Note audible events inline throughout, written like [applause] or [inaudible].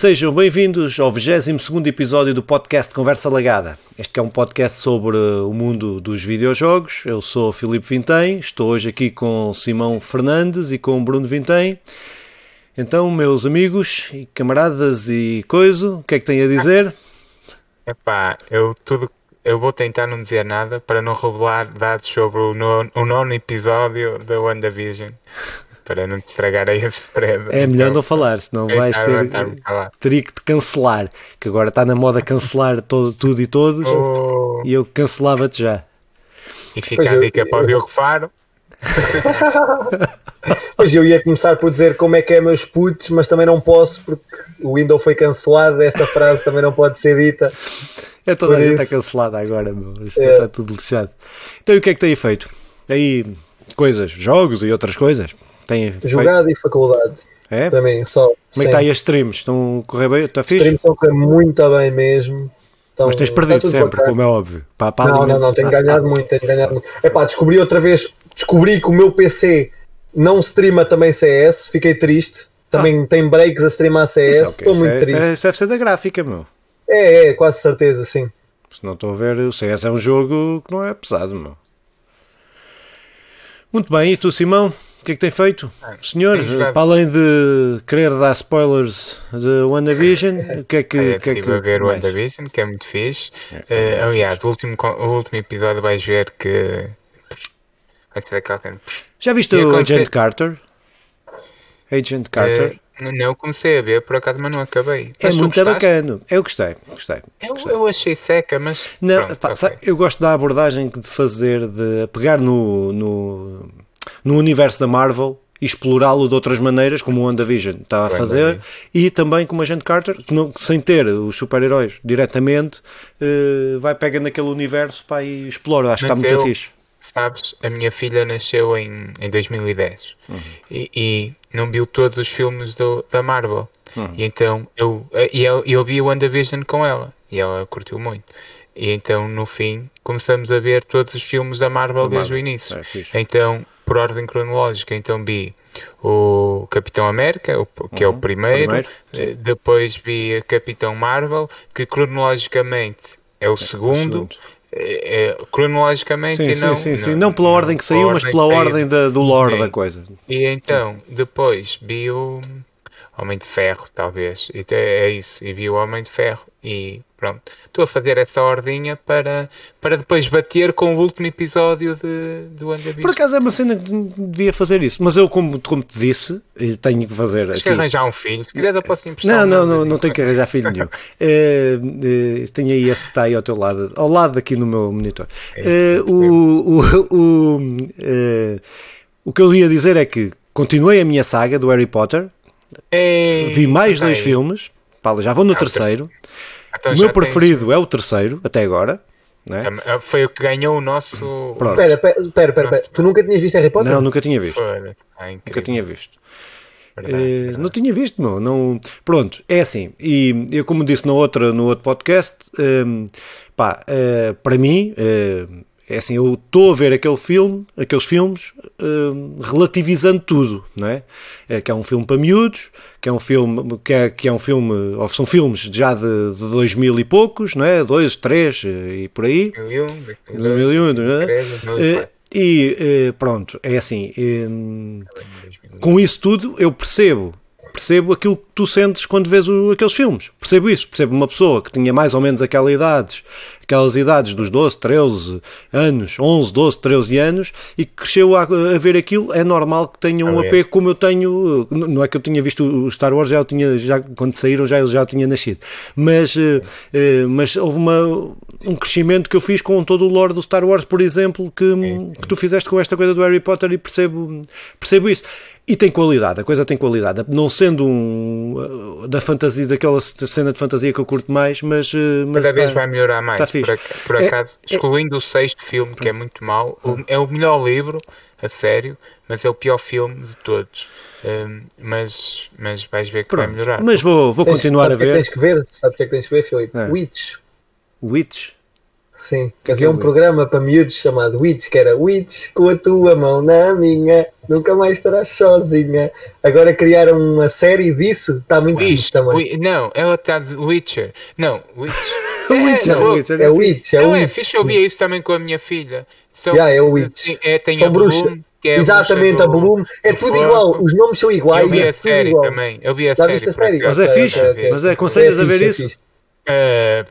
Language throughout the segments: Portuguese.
Sejam bem-vindos ao 22 episódio do podcast Conversa Lagada. Este é um podcast sobre o mundo dos videojogos. Eu sou Filipe Vintém, estou hoje aqui com Simão Fernandes e com Bruno Vintém. Então, meus amigos e camaradas e coisa, o que é que têm a dizer? Epá, eu tudo eu vou tentar não dizer nada para não revelar dados sobre o nono, o nono episódio da WandaVision para não te estragar aí a surpresa. É melhor então, não falar, senão vais ter. Teria que te cancelar, que agora está na moda cancelar [laughs] todo, tudo e todos, oh. e eu cancelava-te já. E fica a dica para o Diogo Faro. [laughs] pois eu ia começar por dizer como é que é meus putos, mas também não posso porque o Windows foi cancelado. Esta frase também não pode ser dita. É toda por a gente está cancelada agora, meu. Isto é. está tudo lixado. Então e o que é que tem feito? Aí coisas, jogos e outras coisas. Tem Jogado feito... e faculdade. É? Para mim, só. Como sim. é que está aí as streams? Estão a correr bem? Está fixe? As streams estão a correr muito bem mesmo. Então, Mas tens perdido sempre, como é óbvio. Não, não, não, tenho ganhado muito, tenho ganhado muito. Epá, descobri outra vez, descobri que o meu PC não streama também CS, fiquei triste. Também ah. tem breaks a streamar CS, é estou muito é, triste. Isso deve ser da gráfica, meu. É, é, quase certeza, sim. Se não estou a ver, o CS é um jogo que não é pesado, meu. Muito bem, e tu, Simão? O que é que tem feito? Ah, Senhor, para além de querer dar spoilers de WandaVision, [laughs] o que é que. É, que, é que ver mais? WandaVision, que é muito fixe. É, uh, aliás, o último, o último episódio vais ver que. Vai ser aquela Já viste o Agent Carter? Agent Carter? Uh, não, comecei a ver por acaso, mas não acabei. É muito bacana. Eu gostei, gostei. Eu, eu achei seca, mas. Não, pronto, pá, okay. Eu gosto da abordagem de fazer, de pegar no, no no universo da Marvel e explorá-lo de outras maneiras, como o WandaVision está a fazer, e também como a Agent Carter, que, não, sem ter os super-heróis diretamente, uh, vai pegando naquele universo pá, e explora. Acho que está muito fixe. Sabes, a minha filha nasceu em, em 2010 uhum. e, e, não viu todos os filmes do, da Marvel. Uhum. E então eu, e eu, eu vi o WandaVision com ela e ela curtiu muito. E então no fim começamos a ver todos os filmes da Marvel desde Marvel. o início. É, então por ordem cronológica. Então vi o Capitão América, que uhum, é o uhum. primeiro, primeiro eh, depois vi a Capitão Marvel, que cronologicamente é o é, segundo. O. É, é, cronologicamente sim, e não, sim, sim, sim. não pela ordem que saiu, mas pela ordem da, do lore sim. da coisa. E então, depois vi o Homem de Ferro, talvez, e é isso, e vi o Homem de Ferro, e Pronto, estou a fazer essa ordinha para, para depois bater com o último episódio de, do WandaVision. Por acaso é uma cena que devia fazer isso, mas eu, como, como te disse, tenho que fazer. Tens que arranjar um filho, se quiser, eu posso emprestar. Não, não, não, não tenho que arranjar filho nenhum. é, é, tenho aí esse está aí ao teu lado, ao lado aqui no meu monitor. É, o, o, o, o que eu ia dizer é que continuei a minha saga do Harry Potter, Ei, vi mais dois filmes, já vou no terceiro. Então, o meu preferido tens... é o terceiro, até agora. Né? Foi o que ganhou o nosso. Espera, espera, espera. Tu nunca tinhas visto Harry Potter? Não, nunca tinha visto. Ah, nunca tinha visto. Verdade, eh, verdade. Não tinha visto, não, não. Pronto, é assim. E eu, como disse no outro, no outro podcast, um, ehm, pá, uh, para mim, uh, é assim, eu estou a ver aquele filme, aqueles filmes, uh, relativizando tudo, não é? é? Que é um filme para miúdos, que é um filme, que é, que é um filme, ou são filmes já de, de 2000 e poucos, não é? Dois, três eh, e por aí. 2001, 2001, não é? E uh, pronto, é assim, com isso tudo eu percebo percebo aquilo que tu sentes quando vês o, aqueles filmes. Percebo isso. Percebo uma pessoa que tinha mais ou menos aquela idade, aquelas idades dos 12, 13 anos, 11, 12, 13 anos e que cresceu a, a ver aquilo. É normal que tenha um apego como eu tenho. Não é que eu tinha visto o Star Wars, já tinha, já, quando saíram já, já tinha nascido. Mas, uh, uh, mas houve uma, um crescimento que eu fiz com todo o lore do Star Wars, por exemplo, que, que tu fizeste com esta coisa do Harry Potter e percebo, percebo isso. E tem qualidade, a coisa tem qualidade. Não sendo um da fantasia, daquela cena de fantasia que eu curto mais, mas. Eh, mas Cada vez vai melhorar mais. Por, por, é, acaso, é, excluindo é, o sexto filme, que é muito mau, é o melhor livro, a sério, mas é o pior filme de todos. Um, mas, mas vais ver que Pronto, vai melhorar. Mas vou, vou continuar a ver. Que tens que ver, sabes o que é que tens que ver, Filipe? É. Witch. Witch? Sim, que havia é um Witch? programa para miúdos chamado Witch, que era Witch com a tua mão na minha, nunca mais estarás sozinha. Agora criaram uma série disso, está muito Witch, fixe também. não, ela está de Witcher. Não, Witch. é, Witcher, é, Witcher, é, Witch, é, não, é, fixe, eu via isso também com a minha filha. São, yeah, é o Witch. É, tem São a bruxa. É Exatamente, a Bloom. É tudo igual, os nomes são iguais. Eu vi é a série igual. também. Eu vi a Já série. Viste a série? Mas é fixe. Mas é, aconselhas a ver isso? Uh,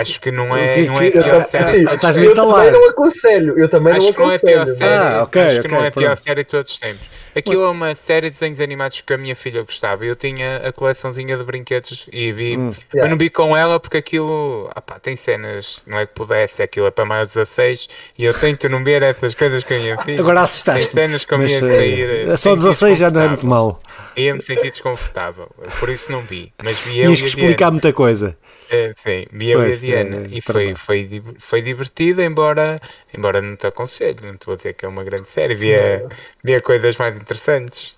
acho que não é. Que, não é eu, estás eu também não aconselho. Eu também acho não aconselho. Que não é pior série, ah, okay, acho okay, que não é a pior série de todos os tempos. Aquilo é uma série de desenhos animados que a minha filha gostava. Eu tinha a coleçãozinha de brinquedos e vi. Hum, yeah. Eu não vi com ela porque aquilo opa, tem cenas, não é que pudesse, aquilo é para mais 16 e eu tento não ver essas coisas com a minha filha. Agora assustaste. Tem cenas com a minha sair. É só 16 já não é muito mal. Ia-me sentir desconfortável, por isso não vi. Mas vi Tinhas que explicar muita coisa. É, sim, vi eu e a Diana é, e foi, foi, foi divertido, embora, embora não te aconselho, não te vou dizer que é uma grande série, via, via coisas mais interessantes.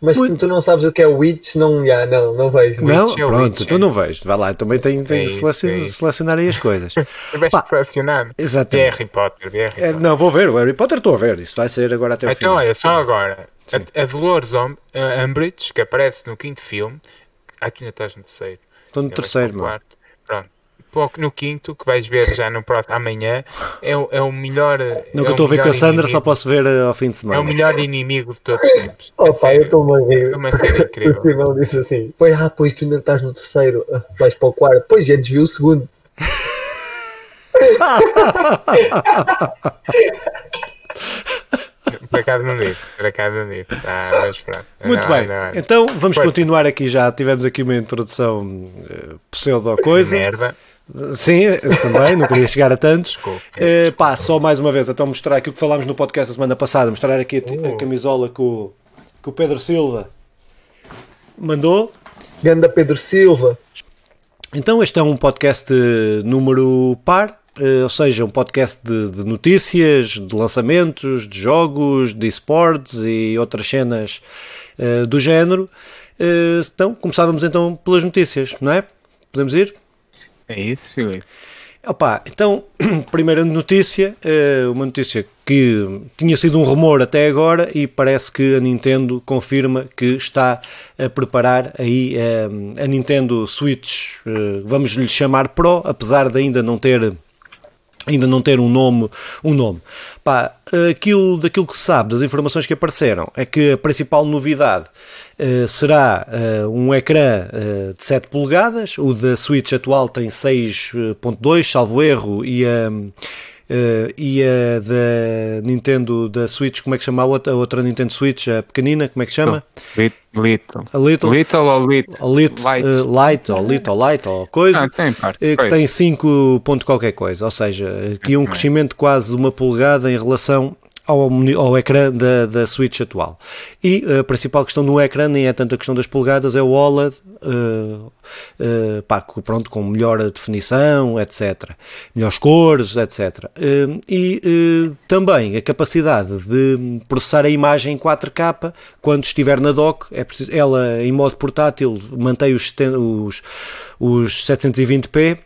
Mas Muito... tu não sabes o que é o Witch, não, já, não, não vejo. Não, Witch é pronto, tu é. não vejo. Vai lá, também tenho, tenho é de selecion, selecionar aí as coisas. [laughs] Tiveste que selecionar. Exatamente. De Harry Potter, de Harry é, Não, vou ver, o Harry Potter estou a ver, isso vai ser agora até o então, fim. Então, olha, só agora. A, a Dolores Umbridge, que aparece no quinto filme. Ai, tu ainda estás no terceiro. Estou no terceiro, mano. Pronto no quinto, que vais ver já no próximo amanhã, é, o, é o melhor. No é que eu estou a ver com a Sandra, inimigo. só posso ver uh, ao fim de semana. É o melhor inimigo de todos os tempos. Oh, pá, eu estou a rir. É uma série incrível. O Simão disse assim: pois, ah, pois tu ainda estás no terceiro, ah, vais para o quarto. Pois já desviou o segundo. [laughs] Por acaso não digo, por acaso não digo. Ah, mas pronto. Muito não, bem, não, não. então vamos continuar aqui já. Tivemos aqui uma introdução uh, pseudo-coisa. Merda. Sim, também, não queria chegar a tantos. Desculpa, uh, pá, só mais uma vez, então mostrar aquilo que falámos no podcast a semana passada, mostrar aqui a, a uh. camisola que o, que o Pedro Silva mandou. Ganda Pedro Silva. Então, este é um podcast número par, eh, ou seja, um podcast de, de, notícias, de lançamentos, de jogos, de esportes e outras cenas uh, do género. Uh, então, começávamos então pelas notícias, não é? Podemos ir? É isso, Filipe. Opa, então, [clears throat] primeira notícia, uma notícia que tinha sido um rumor até agora e parece que a Nintendo confirma que está a preparar aí a Nintendo Switch, vamos lhe chamar Pro, apesar de ainda não ter ainda não ter um nome, um nome. Pá, aquilo, daquilo que se sabe, das informações que apareceram, é que a principal novidade uh, será uh, um ecrã uh, de 7 polegadas, o da Switch atual tem 6.2, salvo erro, e a... e a da Nintendo da Switch, como é que chama a outra, a outra Nintendo Switch, a pequenina, como é que chama? Little. A little. Little ou little? A little light. Uh, light ou little light ou coisa. Ah, tem parte. Uh, que tem 5 ponto qualquer coisa. Ou seja, aqui um crescimento de quase uma polegada em relação ao, ao ecrã da, da Switch atual. E a principal questão no ecrã nem é tanto a questão das polegadas, é o OLED, uh, uh, pá, pronto, com melhor definição, etc. Melhores cores, etc. Uh, e também a capacidade de processar a imagem em 4K quando estiver na dock, é preciso, ela em modo portátil mantém os, os, os 720p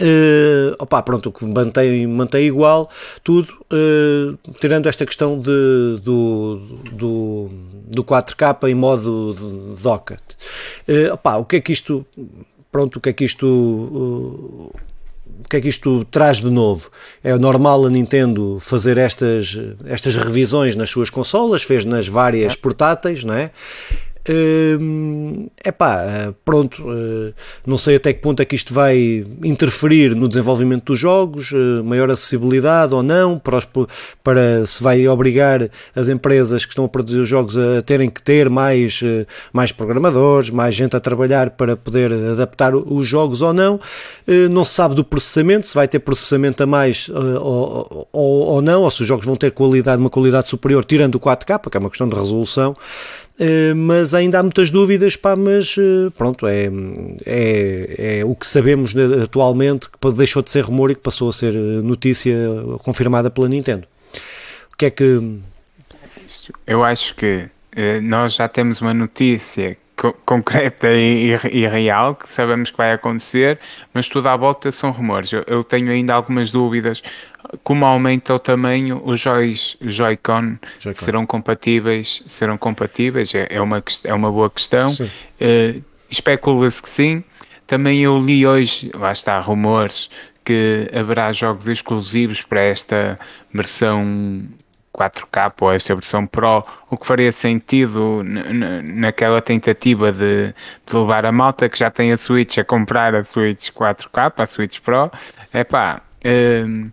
Uh, opa, pronto, mantém, mantém igual tudo, uh, tirando esta questão de, do, do, do 4K em modo docket. Uh, opa, o que é que isto, pronto, o que é que isto, uh, o que é que isto traz de novo? É normal a Nintendo fazer estas, estas revisões nas suas consolas, fez nas várias portáteis, não é? É uh, pá, pronto, uh, não sei até que ponto é que isto vai interferir no desenvolvimento dos jogos, uh, maior acessibilidade ou não, para, os, para se vai obrigar as empresas que estão a produzir os jogos a terem que ter mais, eh, mais programadores, mais gente a trabalhar para poder adaptar os jogos ou não. não se sabe do processamento, se vai ter processamento a mais ou, ou, ou não, ou se os jogos vão ter qualidade, uma qualidade superior, tirando o 4K, que é uma questão de resolução. Eh, mas ainda há muitas dúvidas, pá, mas eh, pronto, é, é, é o que sabemos atualmente, que deixou de ser rumor e que passou a ser eh, notícia confirmada pela Nintendo. O que é que... Eu acho que nós já temos uma notícia concreta e, e, real que sabemos que vai acontecer, mas tudo à volta são rumores. Eu, eu tenho ainda algumas dúvidas. Como aumenta o tamanho, os Joy-Con Joy serão compatíveis? Serão compatíveis? É, é, uma, é uma boa questão. Uh, Especula-se que sim. Também eu li hoje, lá está, rumores que haverá jogos exclusivos para esta versão 4K ou esta versão Pro, o que faria sentido naquela tentativa de, de, levar a malta que já tem a Switch a comprar a Switch 4K, a Switch Pro. É pá, hum,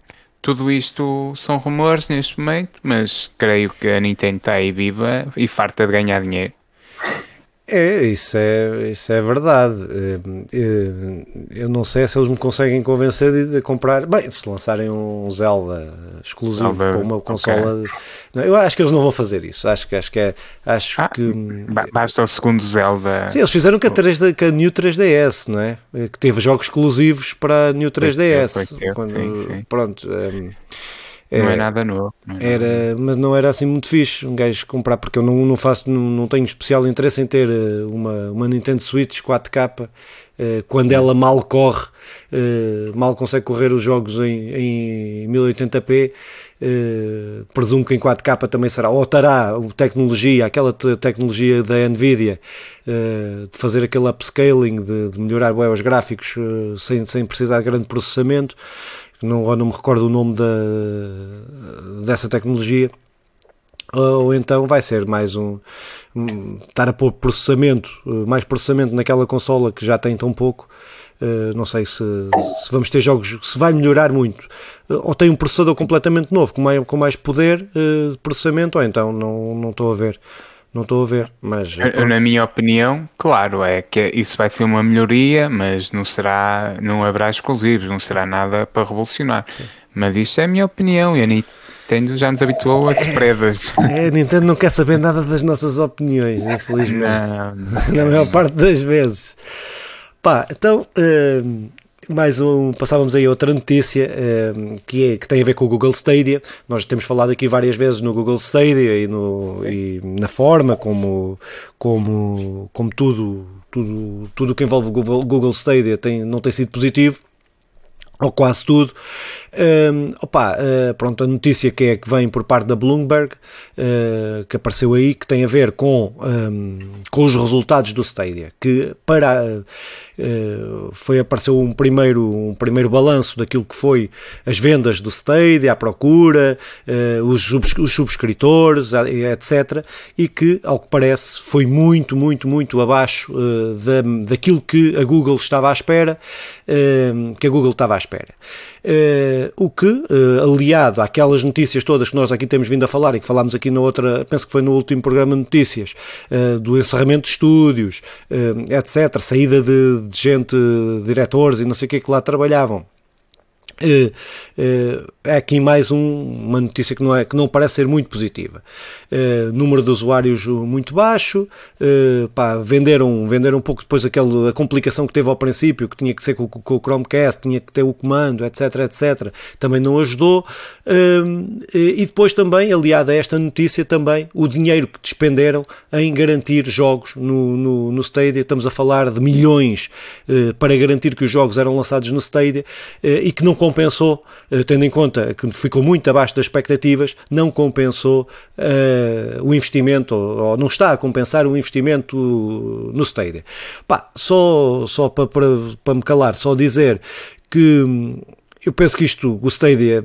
tudo isto são rumores neste momento, mas creio que a Nintendo está aí viva e farta de ganhar dinheiro. É, isso é, isso é verdade. Eh, eh, eu não sei se eles me conseguem convencer de, de comprar. Bem, se lançarem um Zelda exclusivo Zelda, para uma consola. Okay. Não, eu acho que eles não vão fazer isso. Acho que acho que é, acho ah, que basta o segundo Zelda. Sim, eles fizeram com a, 3D, com a New 3DS, não é? Que teve jogos exclusivos para a New 3DS. quando, sim, sim. Pronto. Um, não é, é nada novo. Não é era, nada novo. Mas não era assim muito fixe um gajo comprar, porque eu não, não faço, não, não tenho especial interesse em ter eh, uma, uma Nintendo Switch 4K eh, quando ela mal corre, eh, mal consegue correr os jogos em, em 1080p. presumo que em 4K também será, ou terá tecnologia, aquela tecnologia da Nvidia de fazer aquele upscaling, de, de melhorar bem os gráficos sem, sem precisar de grande processamento não, não me recordo o nome da, dessa tecnologia, ou então vai ser mais um, estar a pôr processamento, mais processamento naquela consola que já tem tão pouco. Uh, não sei se, se, vamos ter jogos, se vai melhorar muito, uh, ou tem um processador completamente novo com mais, com mais poder uh, de processamento, ou então não, não estou a ver. Não estou a ver, mas. Na minha opinião, claro, é que isso vai ser uma melhoria, mas não será, não haverá exclusivos, não será nada para revolucionar. Mas isto é a minha opinião e a Nintendo já nos habituou a surpresas. [laughs] É, a Nintendo não quer saber nada das nossas opiniões, infelizmente. Não, não. [laughs] Na maior parte das vezes. Pá, então, uh, mais um, passávamos aí outra notícia uh, que, é, que tem a ver com o Google Stadia. Nós temos falado aqui várias vezes no Google Stadia e, no, e na forma como, como, como tudo, tudo, tudo que envolve o Google, Google Stadia tem, não tem sido positivo ou quase tudo. Opa, uh, pronto, a notícia que é que vem por parte da Bloomberg, uh, que apareceu aí, que tem a ver com, um, com os resultados do Stadia, que para uh, foi apareceu um primeiro um primeiro balanço daquilo que foi as vendas do Stadia, a procura, os, os subscritores, etc, e que ao que parece foi muito muito muito abaixo da, daquilo que a Google estava à espera, que a Google estava à espera. Uh, o que, uh, aliado àquelas notícias todas que nós aqui temos vindo a falar e que falámos aqui na outra, penso que foi no último programa de notícias, uh, do encerramento de estúdios, etc., saída de, de gente, diretores e não sei o que que lá trabalhavam é, é aqui mais um, uma notícia que não, é, que não parece ser muito positiva. É, número de usuários muito baixo, pá, venderam, venderam um pouco depois aquela, a complicação que teve ao princípio, que tinha que ser com, com o Chromecast, tinha que ter o comando, etc, etc, também não ajudou. e depois também, aliado a esta notícia, também o dinheiro que despenderam em garantir jogos no, no, no Stadia, estamos a falar de milhões para garantir que os jogos eram lançados no Stadia e que não compensou, eh, tendo em conta que ficou muito abaixo das expectativas, não compensou uh, o investimento, ou, não está a compensar o investimento no Stadia. Pá, só, só para, para, para me calar, só dizer que hum, eu penso que isto, o Stadia,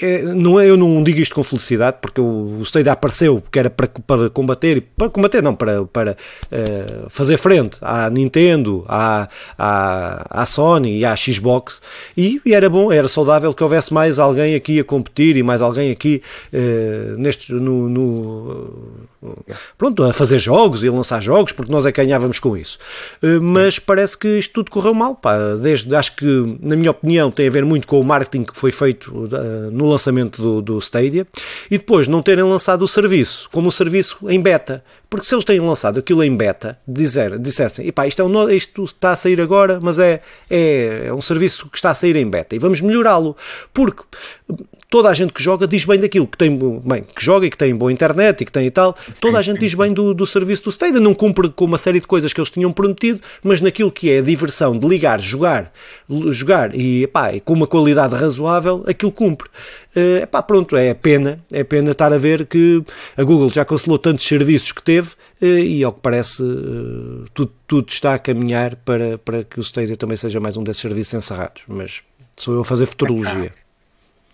é, não é, eu não digo isto com felicidade, porque o, o Stadia apareceu que era para, para combater, para combater não, para, para uh, fazer frente à Nintendo, à, à, à Sony e à Xbox, e, e, era bom, era saudável que houvesse mais alguém aqui a competir e mais alguém aqui uh, neste, no, no pronto, a fazer jogos e a lançar jogos, porque nós é que ganhávamos com isso. Uh, mas parece que isto tudo correu mal, pá, desde, acho que, na minha opinião, tem a ver muito com o marketing que foi feito no lançamento do, do Stadia e depois não terem lançado o serviço como o serviço em beta. Porque se eles têm lançado aquilo em beta, dizer, dissessem, epá, isto, é um, isto está a sair agora, mas é, é, é um serviço que está a sair em beta e vamos melhorá-lo. Porque toda a gente que joga diz bem daquilo, que tem bem, que joga e que tem boa internet e que tem e tal, sim, toda a gente sim, diz bem do, do serviço do Stadia, não cumpre com uma série de coisas que eles tinham prometido, mas naquilo que é a diversão de ligar, jogar, jogar e, epá, com uma qualidade razoável, aquilo cumpre. Uh, epá, pronto, é pena, é pena estar a ver que a Google já cancelou tantos serviços que teve uh, e ao que parece uh, tudo, tudo está a caminhar para, para que o Stadia também seja mais um desses serviços encerrados, mas sou eu a fazer futurologia.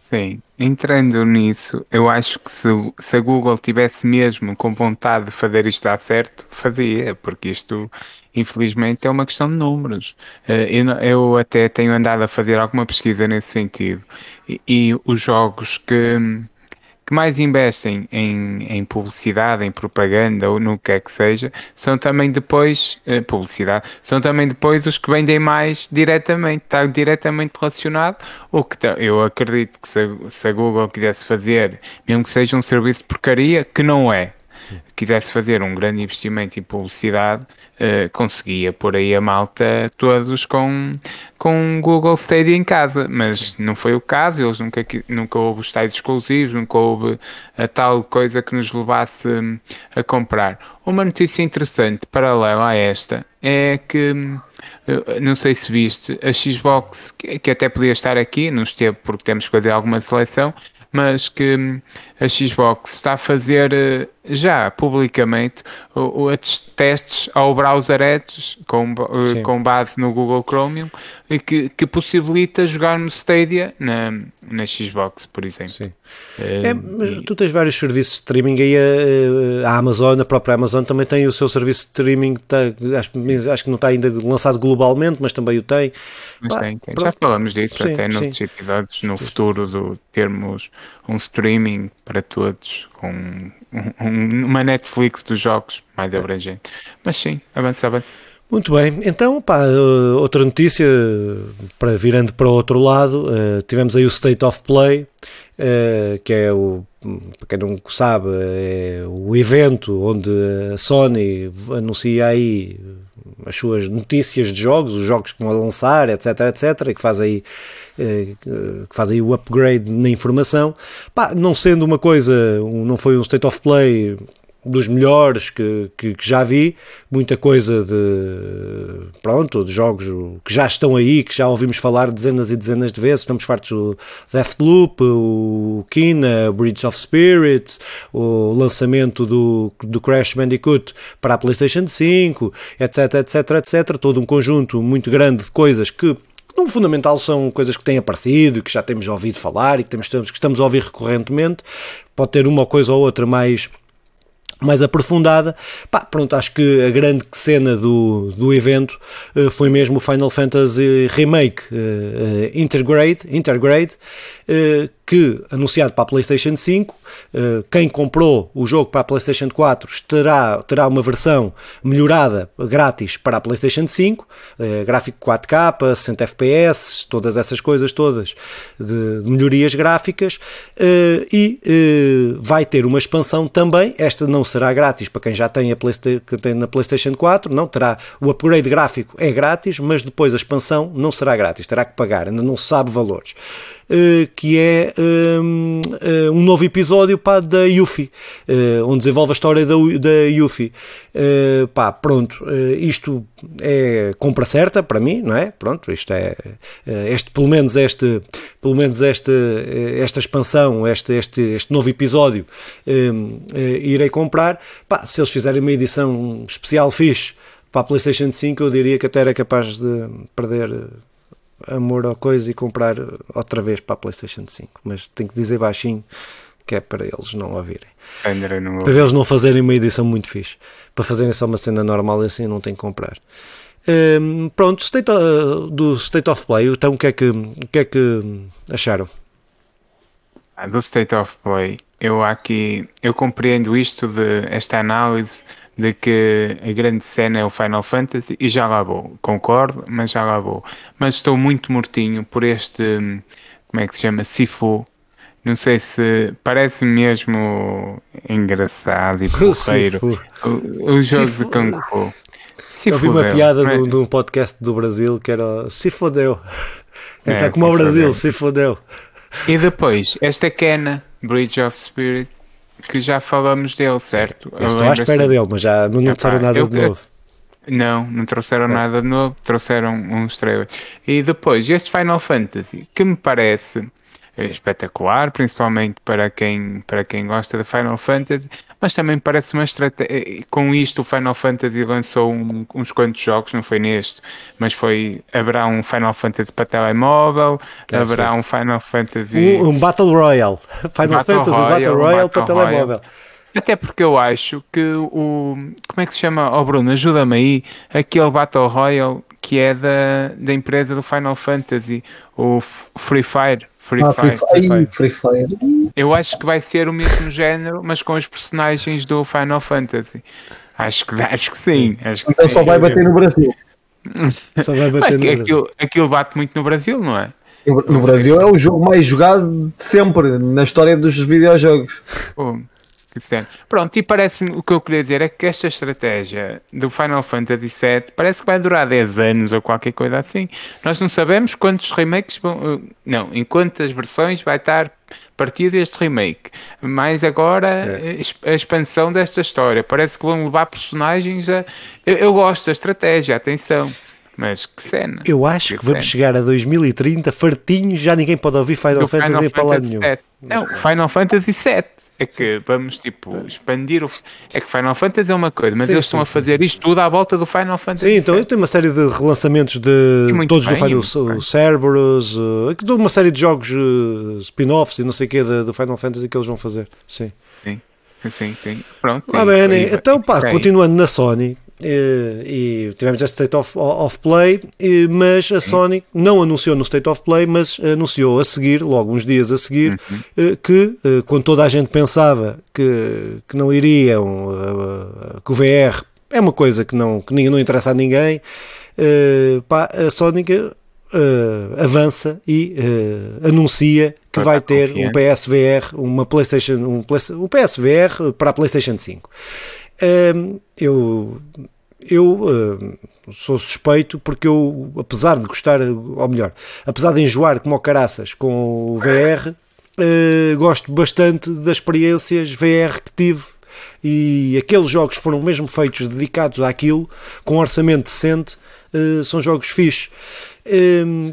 Sim, entrando nisso, eu acho que se, se, a Google tivesse mesmo com vontade de fazer isto dar certo, fazia, porque isto, infelizmente, é uma questão de números. Eh, eu, eu até tenho andado a fazer alguma pesquisa nesse sentido, e, e os jogos que que mais investem em, em publicidade, em propaganda ou no que é que seja, são também depois, eh, publicidade, são também depois os que vendem mais diretamente, está diretamente relacionado, ou que eu acredito que se se a Google quisesse fazer, mesmo que seja um serviço de porcaria, que não é, quisesse fazer um grande investimento em publicidade, uh, conseguia pôr aí a malta todos com, com Google Stadia em casa, mas não foi o caso, eles nunca, nunca houve os tais exclusivos, nunca houve a tal coisa que nos levasse hum, a comprar. Uma notícia interessante, paralela a esta, é que não sei se viste, a Xbox, que até podia estar aqui, não esteve porque temos que fazer alguma seleção, mas que hum, a Xbox está a fazer eh, já publicamente os testes ao browser Edge com, eh, com base no Google Chromium e que, que possibilita jogar no Stadia na, na Xbox, por exemplo. Sim. É, mas tu tens vários serviços de streaming aí a, a, Amazon, a própria Amazon também tem o seu serviço de streaming, tá, acho, acho, que não está ainda lançado globalmente, mas também o tem. Mas tem, tem. Já falamos disso sim, até noutros episódios, no futuro do termos um streaming para todos, com um, uma Netflix dos jogos mais abrangente. Mas sim, avança, avança. Muito bem, então, pá, eh, outra notícia, para virando para o outro lado, uh, tivemos aí o State of Play, uh, que é o, para quem não sabe, é o evento onde a Sony anuncia aí as suas notícias de jogos, os jogos que vão lançar, etc, etc, e que faz aí, eh, que faz aí o upgrade na informação. Pá, não sendo uma coisa, não foi um state of play dos melhores que, que, que, já vi, muita coisa de pronto, de jogos que já estão aí, que já ouvimos falar dezenas e dezenas de vezes, estamos fartos do Deathloop, o Kina, Bridge of Spirits, o lançamento do, do Crash Bandicoot para a Playstation 5, etc, etc, etc, todo um conjunto muito grande de coisas que no fundamental são coisas que têm aparecido, que já temos ouvido falar e que, temos, que estamos a ouvir recorrentemente, pode ter uma coisa ou outra mais mais aprofundada. Pá, pronto, acho que a grande cena do, do evento uh, foi mesmo o Final Fantasy Remake uh, Intergrade, Intergrade uh, que, anunciado para a PlayStation 5, eh, quem comprou o jogo para a PlayStation 4 terá, terá uma versão melhorada, grátis, para a PlayStation 5, eh, gráfico 4K, 60 FPS, todas essas coisas todas de, melhorias gráficas, eh, e vai ter uma expansão também, esta não será grátis para quem já tem, a Playsta tem na PlayStation 4, não, terá o upgrade gráfico é grátis, mas depois a expansão não será grátis, terá que pagar, ainda não se sabe valores. Eh, que é um, eh, um novo episódio pá, da Yuffie, eh, onde desenvolve a história da, da Yuffie. pá, pronto, isto é compra certa para mim, não é? Pronto, isto é este, pelo menos este, pelo menos este, esta expansão, este, este, este novo episódio, irei comprar. Pá, se eles fizerem uma edição especial fixe para a PlayStation 5, eu diria que até era capaz de perder amor à coisa e comprar outra vez para a PlayStation 5. Mas tenho que dizer baixinho que é para eles não ouvirem. Não para eles não fazerem uma edição muito fixe. Para fazerem só uma cena normal assim não tem que comprar. Um, pronto, state of, do State of Play, então o que é que, o que, é que acharam? Ah, do State of Play, eu aqui eu compreendo isto de esta análise de que a grande cena é o Final Fantasy e já lá vou, concordo, mas já lá vou. Mas estou muito mortinho por este, como é que se chama, Sifu. Não sei se parece mesmo engraçado e [laughs] porreiro o, o, jogo de Kung Fu. Se Eu vi uma piada é? de, um podcast do Brasil que era se fodeu. [laughs] É, é como o Brasil, se fodeu. E depois, esta Kena, Bridge of Spirit, que já falamos dele, certo? Eu estou à espera dele, mas já não disseram nada eu, de novo. Não, não trouxeram é. nada de novo, trouxeram uns trailers. E depois, este Final Fantasy, que me parece espetacular, principalmente para quem, para quem gosta de Final Fantasy, mas também parece uma estratégia. Com isto, o Final Fantasy lançou um, uns quantos jogos, não foi neste, mas foi. Haverá um Final Fantasy para telemóvel, que haverá um Final Fantasy. Um, um Battle Royale. [laughs] Final Battle Fantasy Royale, Battle Royale para Royale. telemóvel. Até porque eu acho que o. Como é que se chama? Oh Bruno, ajuda-me aí. Aquele Battle Royale que é da, da empresa do Final Fantasy, o Free Fire. Free, ah, Fire, Free, Fire. Free Fire. Eu acho que vai ser o mesmo género, mas com os personagens do Final Fantasy. Acho que, acho que sim. Acho que então sim. só vai bater no Brasil. Só vai bater no aquilo, Brasil. Aquilo bate muito no Brasil, não é? No, no Brasil é o jogo mais jogado de sempre na história dos videojogos. Pronto, e parece-me o que eu queria dizer é que esta estratégia do Final Fantasy VII parece que vai durar 10 anos ou qualquer coisa assim. Nós não sabemos quantos remakes vão. Eh, não, em quantas versões vai estar partido este remake. Mas agora é. Eh, a expansão desta história. Parece que vão levar personagens a. Eu, eu gosto da estratégia, atenção. Mas que cena. Eu acho que, que vamos chegar a 2030 fartinhos, já ninguém pode ouvir Final Fantasy Final lá nenhum. Não, Final Fantasy VII é que vamos tipo expandir o. É que Final Fantasy é uma coisa, mas sim, eles sim, estão a fazer sim, isto tudo à volta do Final Fantasy. Sim, então tem uma série de relançamentos de todos bem, do Final Cerberus, uh, uma série de jogos uh, spin-offs e não sei o que do Final Fantasy que eles vão fazer. Sim. Sim, sim, sim. Pronto. Ah, bem, então, pá, continuando na Sony, e, e tivemos este State of, of Play, e, mas a Sony não anunciou no State of Play, mas anunciou a seguir, logo uns dias a seguir, uhum. Eh, que eh, quando toda a gente pensava que, que não iriam, eh, que o VR é uma coisa que não, que não interessa a ninguém, pá, a Sony avança e anuncia que vai ter um PSVR, uma PlayStation, um, um PSVR para a PlayStation 5. Eu eu sou suspeito porque eu, apesar de gostar, ou melhor, apesar de enjoar como caraças com o VR, eh, gosto bastante das experiências VR que tive e aqueles jogos que foram mesmo feitos dedicados àquilo, com orçamento decente, uh, são jogos fixes.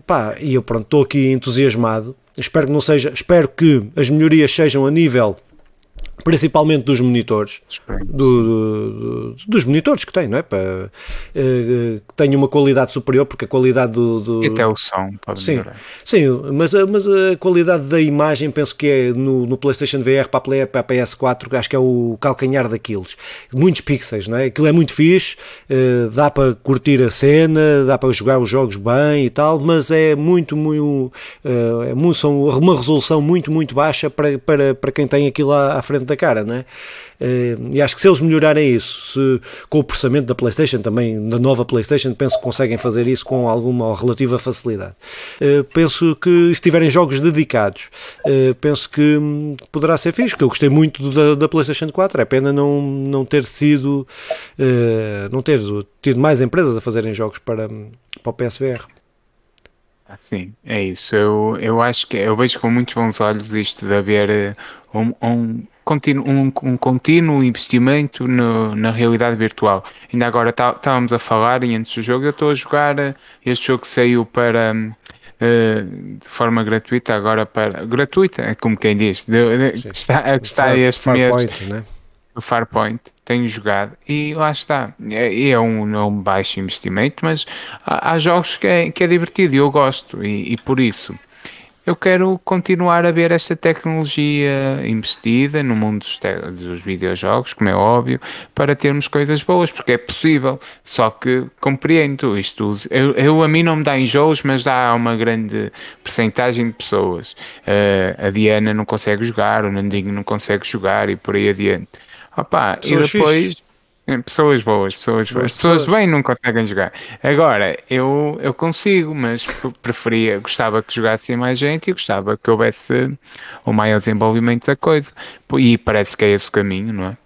pá, e eu pronto, estou aqui entusiasmado. Espero que não seja, espero que as melhorias sejam a nível principalmente dos monitores, do, do, dos monitores que tem, não é? Para, uh, que tenha uma qualidade superior, porque a qualidade do. do... E até o som pode sim, melhorar. Sim, mas, mas a qualidade da imagem penso que é no, no PlayStation VR para a, Play, para a PS4, acho que é o calcanhar daqueles. Muitos pixels, não é? Aquilo é muito fixe, uh, dá para curtir a cena, dá para jogar os jogos bem e tal, mas é muito, muito. É muito são uma resolução muito, muito baixa para, para, para quem tem aquilo à, à frente da cara, não é? Eh, e acho que se eles melhorarem isso, se, com o processamento da PlayStation, também da nova PlayStation, penso que conseguem fazer isso com alguma relativa facilidade. Eh, penso que se tiverem jogos dedicados, eh, penso que hum, poderá ser fixe, que eu gostei muito da, da PlayStation 4, é pena não, não ter sido, não ter tido mais empresas a fazerem jogos para, para o PSVR. Ah, sim, é isso. Eu, eu acho que eu vejo com muitos bons olhos isto de haver um, um contínuo, um, um contínuo investimento no, na realidade virtual. Ainda agora estávamos a falar e antes do jogo eu estou a jogar eh, este jogo que saiu para uh, de forma gratuita, agora para gratuita, é como quem diz, de, de, que está, que está Far, este mês. Né? O Farpoint, tenho jogado e lá está. É, é, um, é um baixo investimento, mas há, há jogos que é, que é divertido e eu gosto, e, e por isso eu quero continuar a ver esta tecnologia investida no mundo dos, dos, videojogos, como é óbvio, para termos coisas boas, porque é possível. Só que compreendo isto. Eu, eu a mim não me dá enjoos, mas há uma grande percentagem de pessoas. Uh, a Diana não consegue jogar, o Nandinho não consegue jogar e por aí adiante. Opa, e depois. É, pessoas boas, pessoas boas. As pessoas bem não conseguem jogar. Agora, eu, eu consigo, mas preferia, gostava que jogasse mais gente e gostava que houvesse o maior desenvolvimento da coisa. E parece que é esse o caminho, não é?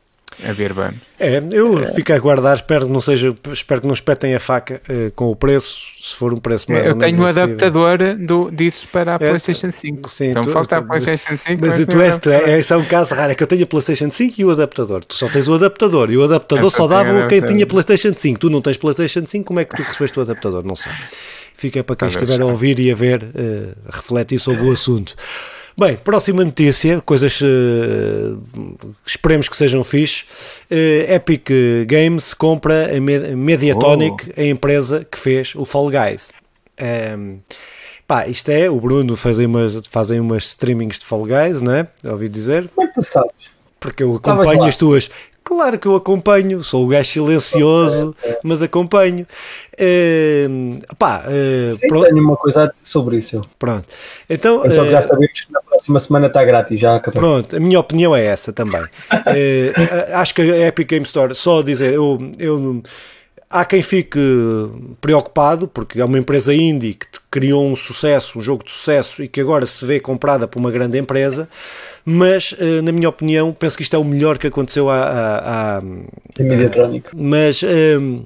A ver, vamos. É, eu é. fico a aguardar, espero que não seja, espero que não espetem a faca uh, com o preço, se for um preço mais eu ou menos. Eu tenho um adaptador do, disso para a é, PlayStation 5. Sim, Só tu, falta a PlayStation 5. Mas, mas tu és, tu é, é, é um caso raro, é que eu tenho a PlayStation 5 e o adaptador. Tu só tens o adaptador e o adaptador só dava quem tinha PlayStation 5. Tu não tens PlayStation 5, como é que tu recebeste o adaptador? Não sei. Fica para quem estiver a ouvir e a ver, uh, refletir sobre o assunto. Bem, próxima notícia, coisas uh, esperemos que sejam fixe. Uh, Epic Games compra a Mediatonic, oh. a empresa que fez o Fall Guys. Um, ehm, pá, isto é, o Bruno fazem umas, fazem umas streamings de Fall Guys, não é? Ouvi dizer. Como é que tu sabes? Porque eu acompanho as tuas. Claro que eu acompanho, sou o gajo silencioso, [laughs] é, é. mas acompanho. Uh, pá, uh, Sim, pronto. tenho uma coisa sobre isso. Pronto. Então, é só que já eh, sabemos que na próxima semana está grátis, já acabou. Pronto, a minha opinião é essa também. [laughs] uh, acho que a Epic Game Store, só dizer, eu, eu há quem fique preocupado, porque é uma empresa indie que criou um sucesso, um jogo de sucesso e que agora se vê comprada por uma grande empresa mas uh, na minha opinião penso que isto é o melhor que aconteceu à, à, à, mas uh,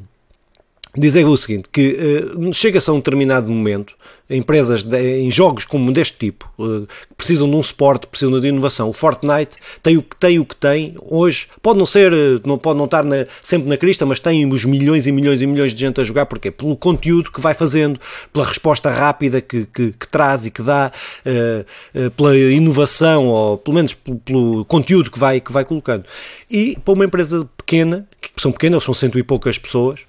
dizer o seguinte, que uh, chega-se a um determinado momento empresas de, em jogos como deste tipo, uh, que precisam de um suporte, precisam de inovação. O Fortnite tem o que tem, o que tem hoje. Pode não ser, uh, não pode não estar na, sempre na crista, mas tem os milhões e milhões e milhões de gente a jogar. Porquê? Pelo conteúdo que vai fazendo, pela resposta rápida que, que, que traz e que dá, uh, pela inovação, ou pelo menos pelo, pelo, conteúdo que vai, que vai colocando. E para uma empresa pequena, que são pequenas, são cento e poucas pessoas,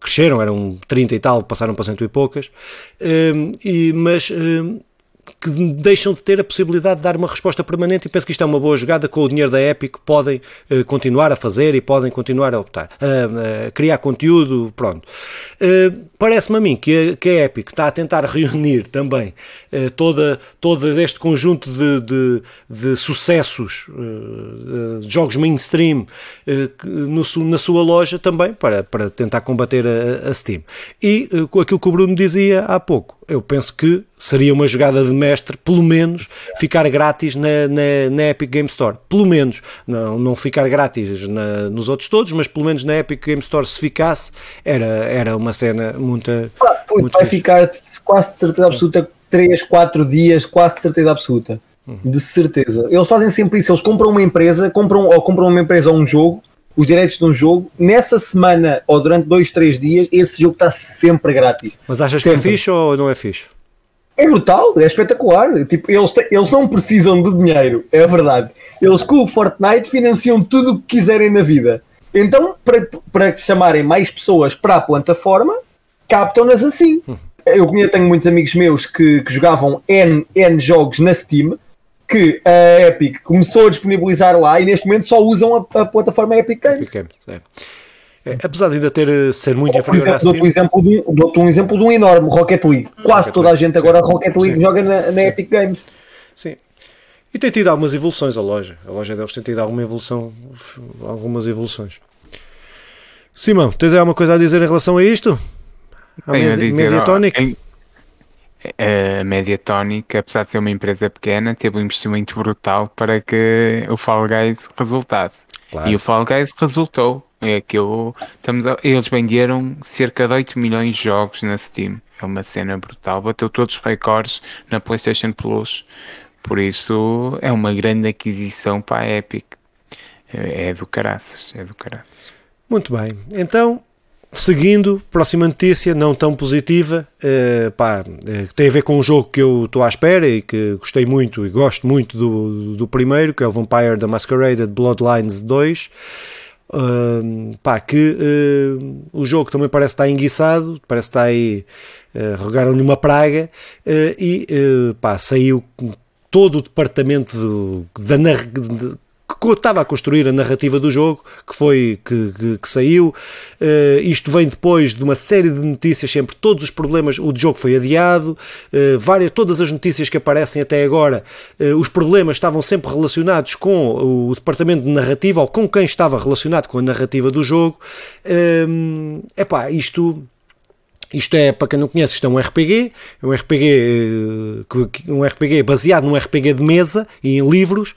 cresceram, eram 30 e tal, passaram para cento e poucas, hum, e, mas hum, que deixam de ter a possibilidade de dar uma resposta permanente e penso que isto é uma boa jogada com o dinheiro da Epic podem uh, continuar a fazer e podem continuar a optar uh, uh, criar conteúdo, pronto. Uh, parece-me a mim que a, que a Epic está a tentar [laughs] reunir também toda, todo este conjunto de, de, de sucessos de jogos mainstream no, na sua loja também para, para tentar combater a, a Steam. E aquilo que o Bruno dizia há pouco eu penso que seria uma jogada de mestre, pelo menos, ficar grátis na, na, na Epic Game Store. Pelo menos, não, não ficar grátis na, nos outros todos, mas pelo menos na Epic Game Store, se ficasse, era, era uma cena muito. Ah, muito vai fixe. ficar quase de certeza absoluta 3, 4 dias, quase de certeza absoluta. Uhum. De certeza. Eles fazem sempre isso, eles compram uma empresa, compram, ou compram uma empresa ou um jogo, os direitos de um jogo, nessa semana ou durante dois, três dias, esse jogo está sempre grátis. Mas achas sempre. que é fixe ou não é fixe? É brutal, é espetacular. Tipo, eles, eles não precisam de dinheiro, é verdade. Eles com o Fortnite financiam tudo o que quiserem na vida. Então, para, para chamarem mais pessoas para a plataforma, captam-nas assim. Hum. Eu tenho muitos amigos meus que, que jogavam N, N jogos na Steam que a Epic começou a disponibilizar lá e neste momento só usam a, a plataforma Epic Games. Epic Games é. É, apesar de ainda ter eh, ser muito inferior exemplo, dou-te um, exemplo de, dou um exemplo de um enorme Rocket League. Quase Rocket toda League, a gente agora sim, Rocket League sim, joga na, na Epic Games. Sim. E tem tido algumas evoluções a loja. A loja deles tem tido alguma evolução, algumas evoluções. Simão, tens alguma coisa a dizer em relação a isto? A Mediatonic? Em, a Mediatonic, apesar de ser uma empresa pequena, teve um investimento brutal para que o Fall Guys resultasse. Claro. E o Fall Guys resultou. É aquilo, estamos a, eles venderam cerca de 8 milhões de jogos na Steam. É uma cena brutal. Bateu todos os recordes na PlayStation Plus. Por isso é uma grande aquisição para a Epic. É, é do caraças, é do caraças. Muito bem. Então, Seguindo, próxima notícia, não tão positiva, uh, uh, tem a ver com um jogo que eu estou à espera e que gostei muito e gosto muito do, do primeiro, que é o Vampire the Masquerade Bloodlines 2. Uh, pá, que uh, o jogo também parece estar enguiçado, parece estar aí, uh, regaram-lhe uma praga e pá, saiu todo o departamento do, da, que estava a construir a narrativa do jogo, que foi que, que, que saiu. Uh, isto vem depois de uma série de notícias, sempre todos os problemas. O jogo foi adiado, uh, várias, todas as notícias que aparecem até agora, uh, os problemas estavam sempre relacionados com o departamento de narrativa ou com quem estava relacionado com a narrativa do jogo. É uh, isto Isto é, para quem não conhece, isto é um RPG, é um RPG, eh, um RPG baseado num RPG de mesa e em livros,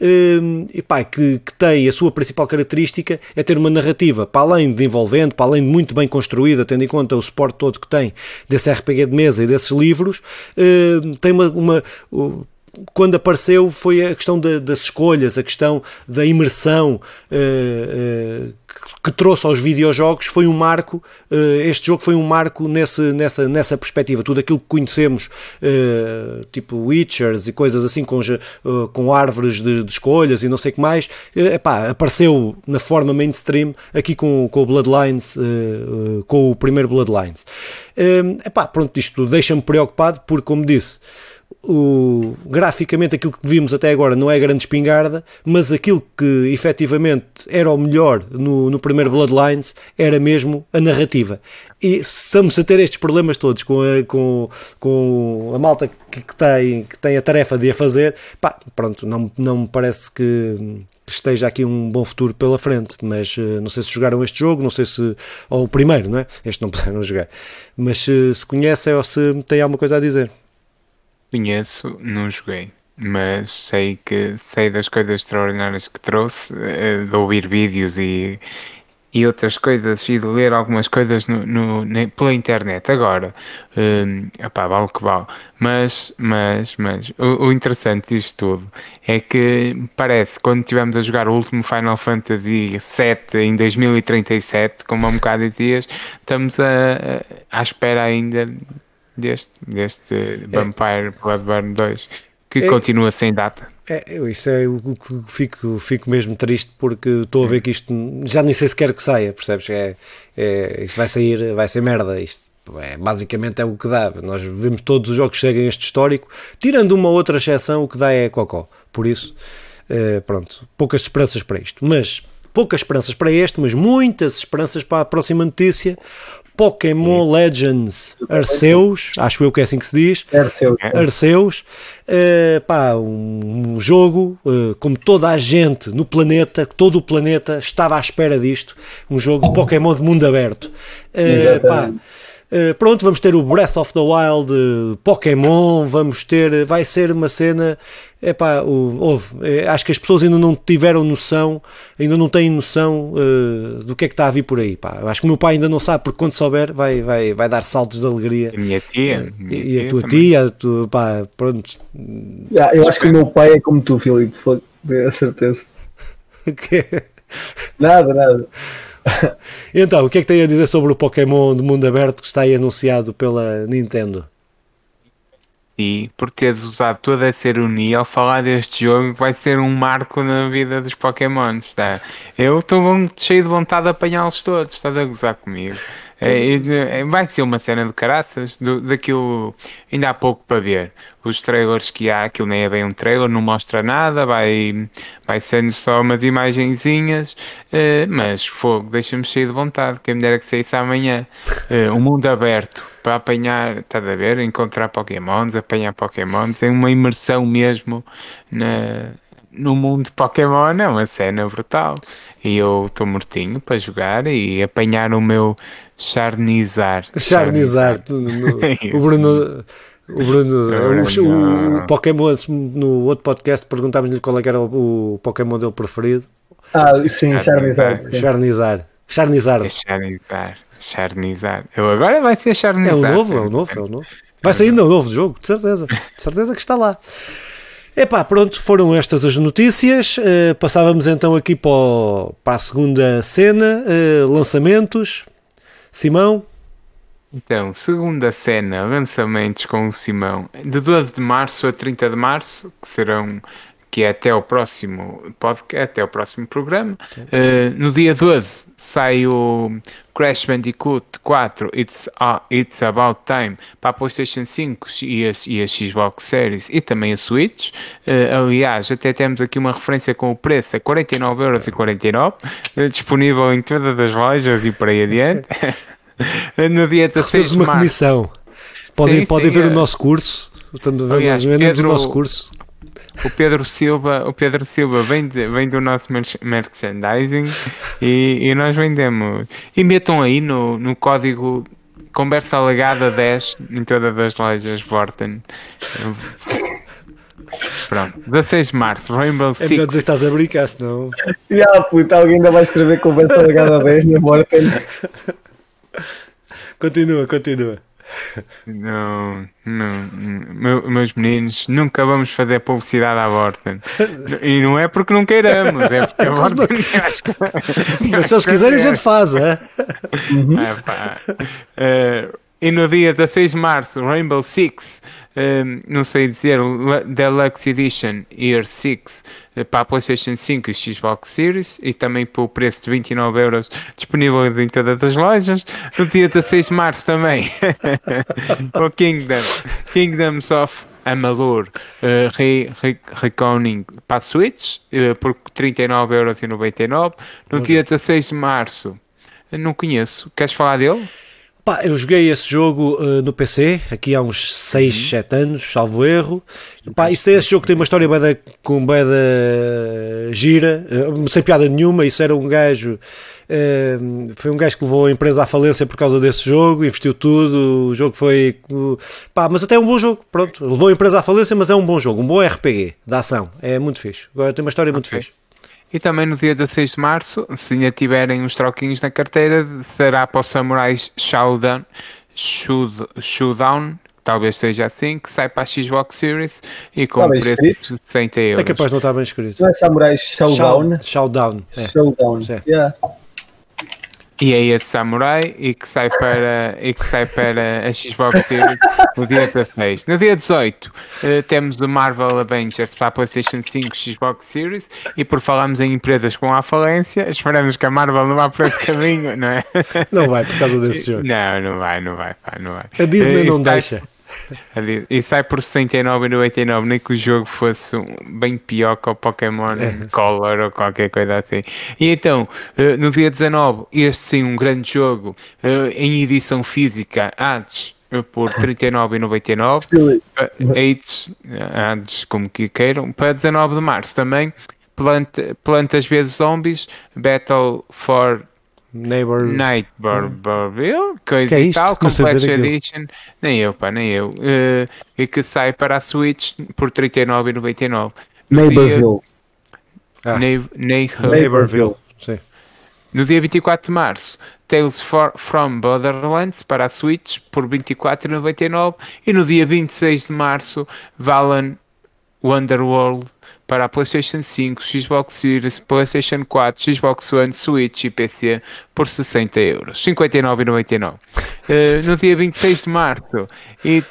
eh, e pá, que, que, tem a sua principal característica é ter uma narrativa, para além de envolvente, para além de muito bem construída, tendo em conta o suporte todo que tem desse RPG de mesa e desses livros, eh, tem uma, uma quando apareceu foi a questão de, das escolhas, a questão da imersão uh, uh, que trouxe aos videojogos foi um marco, uh, este jogo foi um marco nesse, nessa, nessa perspectiva, tudo aquilo que conhecemos, tipo Witchers e coisas assim com, com árvores de, de, escolhas e não sei o que mais, epá, apareceu na forma mainstream aqui com, com o Bloodlines, com o primeiro Bloodlines. epá, pronto, isto deixa-me preocupado porque, como disse, o, graficamente aquilo que vimos até agora não é grande espingarda, mas aquilo que efetivamente era o melhor no, no primeiro Bloodlines era mesmo a narrativa. E estamos a ter estes problemas todos com a, com, com a malta que, que, tem, que tem a tarefa de a fazer, pá, pronto, não, não me parece que esteja aqui um bom futuro pela frente, mas uh, não sei se jogaram este jogo, não sei se, ou o primeiro, não é? Este não [laughs] puderam jogar, mas uh, se conhecem ou se têm alguma coisa a dizer. Conheço, não joguei, mas sei que sei das coisas extraordinárias que trouxe, eh, de ouvir vídeos e, e outras coisas e de ler algumas coisas no, no pela internet. Agora, um, opá, vale que vale. Mas, mas, mas o, o, interessante disto tudo é que parece quando estivemos a jogar o último Final Fantasy VII em 2037, como há um bocado de dias, estamos a, a, à espera ainda deste, deste é. Vampire Bloodborne 2, que é. continua sem data. É, isso é o que fico, fico mesmo triste porque estou a ver que isto já nem sei se quer que saia, percebes? É, é, isto vai sair, vai ser merda. Isto é, basicamente é o que dá. Nós vemos todos os jogos que chegam a este histórico, tirando uma outra exceção, o que dá é cocó. Por isso, é, pronto, poucas esperanças para isto. Mas poucas esperanças para este, mas muitas esperanças para a próxima notícia, Pokémon Legends Arceus, acho eu que é assim que se diz. Arceus. Arceus. Uh, pá, um, jogo, uh, como toda a gente no planeta, todo o planeta estava à espera disto. Um jogo de Pokémon de mundo aberto. Uh, pá, Uh, pronto, vamos ter o Breath of the Wild uh, Pokémon, vamos ter, vai ser uma cena, epá, o, houve, é, acho que as pessoas ainda não tiveram noção, ainda não têm noção uh, do que é que está a vir por aí, pá. Acho que o meu pai ainda não sabe, porque quando souber vai, vai, vai dar saltos de alegria. A minha tia. Minha e, tia a tua também. tia, tu, pá, pronto. Yeah, eu acho que o meu pai é como tu, Filipe, tenho a certeza. [laughs] que? Nada, nada. [laughs] então, o que é que tem a dizer sobre o Pokémon de mundo aberto que está aí anunciado pela Nintendo? E por teres usado toda essa ironia ao falar deste jogo, vai ser um marco na vida dos Pokémons. Tá? Eu estou cheio de vontade de apanhá-los todos. Estás a gozar comigo? É, é, vai ser uma cena de caraças do, daquilo ainda há pouco para ver. Os trailers que há, aquilo nem é bem um trailer, não mostra nada, vai, vai sendo só umas imagenzinhas, uh, mas fogo, deixa-me cheio de vontade, quem me dera que saísse amanhã. Uh, um mundo aberto para apanhar, estás a ver? Encontrar Pokémons, apanhar Pokémons, é uma imersão mesmo na, no mundo Pokémon, é uma cena brutal. E eu estou mortinho para jogar e apanhar o meu Charnizar. Charnizar. [laughs] o Bruno. O Bruno, o, o, Pokémon, no outro podcast perguntámos-lhe qual é era o, o, Pokémon dele preferido. Ah, sim, Charnizar. Charnizar. Charnizar. É Charnizar. Charnizar. Eu agora vai ser Charnizar. É o novo, é o novo, é o novo. Vai sair ainda o novo jogo, de certeza. De certeza que está lá. Epá, pronto, foram estas as notícias. Uh, passávamos então aqui para, o, para a segunda cena, uh, lançamentos. Simão? Então, segunda cena, lançamentos com o Simão, de 12 de março a 30 de março, que serão que é até o próximo podcast, até o próximo programa. Uh, no dia 12 sai o Crash Bandicoot 4 It's, uh, It's About Time para a PlayStation 5 e a, e a Xbox Series e também a Switch. Uh, aliás, até temos aqui uma referência com o preço a 49,49€, uh, disponível em todas as lojas e por aí adiante. [laughs] no dia 16 de março. uma comissão. Podem, sim, podem sim, ver é. o nosso curso. Estamos a ver Pedro, o nosso curso. O Pedro Silva, o Pedro Silva vem, de, vem do nosso merchandising e, e, nós vendemos. E metam aí no, no código conversa alegada 10 em todas as lojas Vorten. Pronto, 16 de março, Rainbow Six. É melhor dizer que estás a brincar, senão. E ah, puta, alguém ainda vai escrever conversa alegada 10 na Vorten. Continua, continua. Não, não, meu, meus meninos, nunca vamos fazer publicidade à Vorten. E não é porque não queiramos, é porque a Vorten. [laughs] Mas se eles quiserem, a gente faz, é? Uhum. é. Uh, e no dia 16 de março, Rainbow Six, um, não sei dizer, Deluxe Edition Year 6 uh, para a PlayStation 5 e Xbox Series e também por preço de 29 euros disponível em todas as lojas. No dia 16 de março também, [laughs] o Kingdom, Kingdoms of Amalur uh, Reconing para a Switch uh, por 39,99€. No dia 16 de março, não conheço, queres falar dele? Pá, eu joguei esse jogo uh, no PC, aqui há uns 6, uhum. 7 anos, salvo erro. Pá, isso é esse jogo que tem uma história bada, com bada gira, uh, sem piada nenhuma. Isso era um gajo, uh, foi um gajo que levou a empresa à falência por causa desse jogo, investiu tudo. O jogo foi, pá, mas até é um bom jogo. Pronto, levou a empresa à falência, mas é um bom jogo, um bom RPG da ação. É muito fixe. Agora tem uma história muito fixe. E também no dia 16 de março, se ainda tiverem uns troquinhos na carteira, será para os Samurais Showdown, Showdown talvez seja assim, que sai para a Xbox Series e com um preço de 60 euros. É capaz de não estar bem escrito. Não é Samurai Showdown? Showdown. É. Showdown. É. Yeah e é esse Samurai e que sai para, e que sai para a Xbox Series no dia 16. No dia 18 uh, eh, temos o Marvel Avengers para a PlayStation 5 Xbox Series e por falarmos em empresas com a falência, esperamos que a Marvel não vá por esse caminho, não é? Não vai por causa desse [laughs] jogo. Não, não vai, não vai, pá, não vai. A Disney uh, não deixa. E sai por 69,99, nem que o jogo fosse bem pior que o Pokémon é, Color ou qualquer coisa assim. E então, eh, no dia 19, este sim, um grande jogo eh, em edição física, antes eh, por 39,99 AIDS, antes como que queiram, para 19 de março também Planta, Plantas vezes Zombies Battle for Neighbor... Neighborville, coisa que é e tal, Complex Edition, nem eu, pá, nem eu, uh, e que sai para a Switch por 39,99. Neighborville. Ah. Neighborville, sim. No dia 24 de março, Tales for, from Borderlands para a Switch por 24,99 e no dia 26 de março, Valan Wonderworld para a PlayStation 5, Xbox Series, PlayStation 4, Xbox One, Switch e PC por 60 euros, 59,99. Uh, no dia 26 de março, It,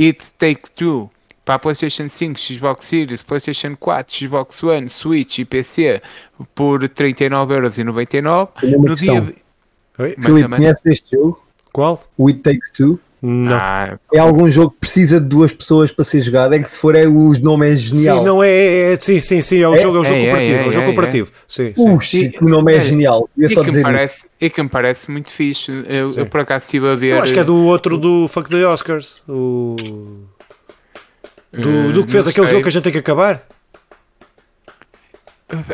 It Take Two para a PlayStation 5, Xbox Series, PlayStation 4, Xbox One, Switch e PC por 39,99€. No dia. Filipe, conhece este jogo? Qual? O It Takes Two. Não. Ah, é algum jogo que precisa de duas pessoas para ser jogado, é que se for é o nome é genial. Sim, não é, é, é sim, sim, sim, é o é, jogo, é o jogo é, cooperativo, é, o jogo cooperativo. Sim, sim. o nome é, genial. E, que me parece, e que me parece muito fixe. Eu, eu, por acaso estive a ver. Eu acho que é do outro do Fuck the Oscars. O... Do, do que fez aquele sei. jogo que a gente tem que acabar.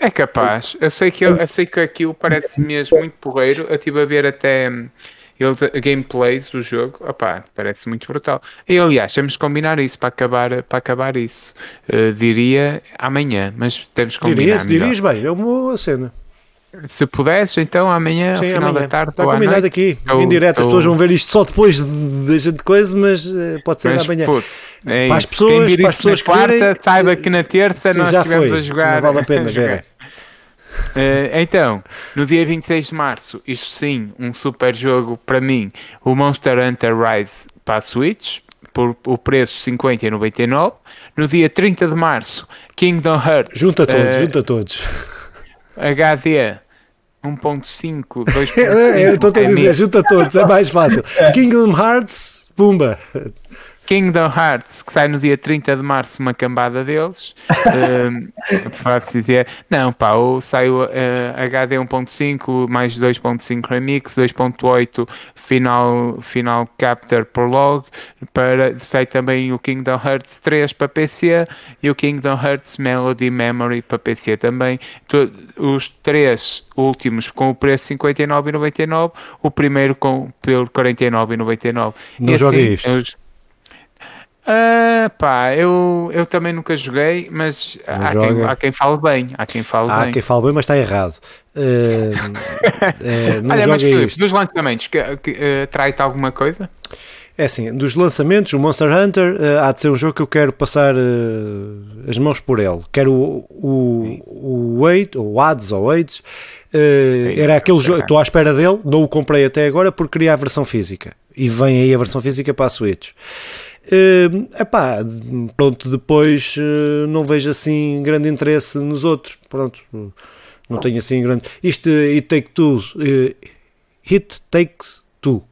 É capaz. Eu sei que, eu, eu sei que aquilo parece mesmo muito porreiro. Eu estive a ver até eles, a gameplays do jogo, opá, parece muito brutal. E aliás, temos que combinar isso para acabar, para acabar isso. Uh, diria amanhã, mas temos que combinar. Dirias, dirias bem, é uma cena. Se pudesses, então amanhã, Sim, final amanhã. da tarde. Está combinado aqui, tô, em direto. Tô... As pessoas vão ver isto só depois da gente coisa, mas uh, pode ser mas, amanhã. Puto, é para as pessoas, para as pessoas que quarta, saiba que na terça Sim, nós estivemos a jogar. Não vale a pena, [laughs] ver. Uh, então, no dia 26 de março, isto sim, um super jogo para mim, o Monster Hunter Rise para a Switch, por o preço 50,99. No dia 30 de março, Kingdom Hearts. Junta todos, uh, junta todos. HD 1.5, 2.5. é, eu estou a dizer, junta todos, é mais fácil. [laughs] Kingdom Hearts, pumba. Kingdom Hearts, que sai no dia 30 de março, uma cambada deles. [laughs] uh, dizer, não, pá, ou saiu uh, HD 1.5 mais 2.5 Remix, 2.8 Final, Final Capture Prologue, para, sai também o Kingdom Hearts 3 para PC e o Kingdom Hearts Melody Memory para PC também. os três últimos com o preço 59,99, o primeiro com pelo 49,99. Não joga assim, isto. Eu, Uh, pá, eu, eu também nunca joguei, mas há quem, há quem fale bem. Há quem fale há bem. quem fale bem, mas está errado. Uh, [laughs] não Olha, mas Filipe, dos lançamentos, que, que, uh, trai-te alguma coisa? É assim, dos lançamentos, o Monster Hunter uh, há de ser um jogo que eu quero passar uh, as mãos por ele. Quero o, o, o Wade, ou Hades, ou Hades, uh, era aquele jogo, estou à espera dele, não o comprei até agora porque queria a versão física. E vem aí a versão física para a Switch. Uh, epá, pronto, depois uh, não vejo assim grande interesse nos outros. Pronto, não tenho assim grande. Isto, It Take Two, uh, It Takes Two.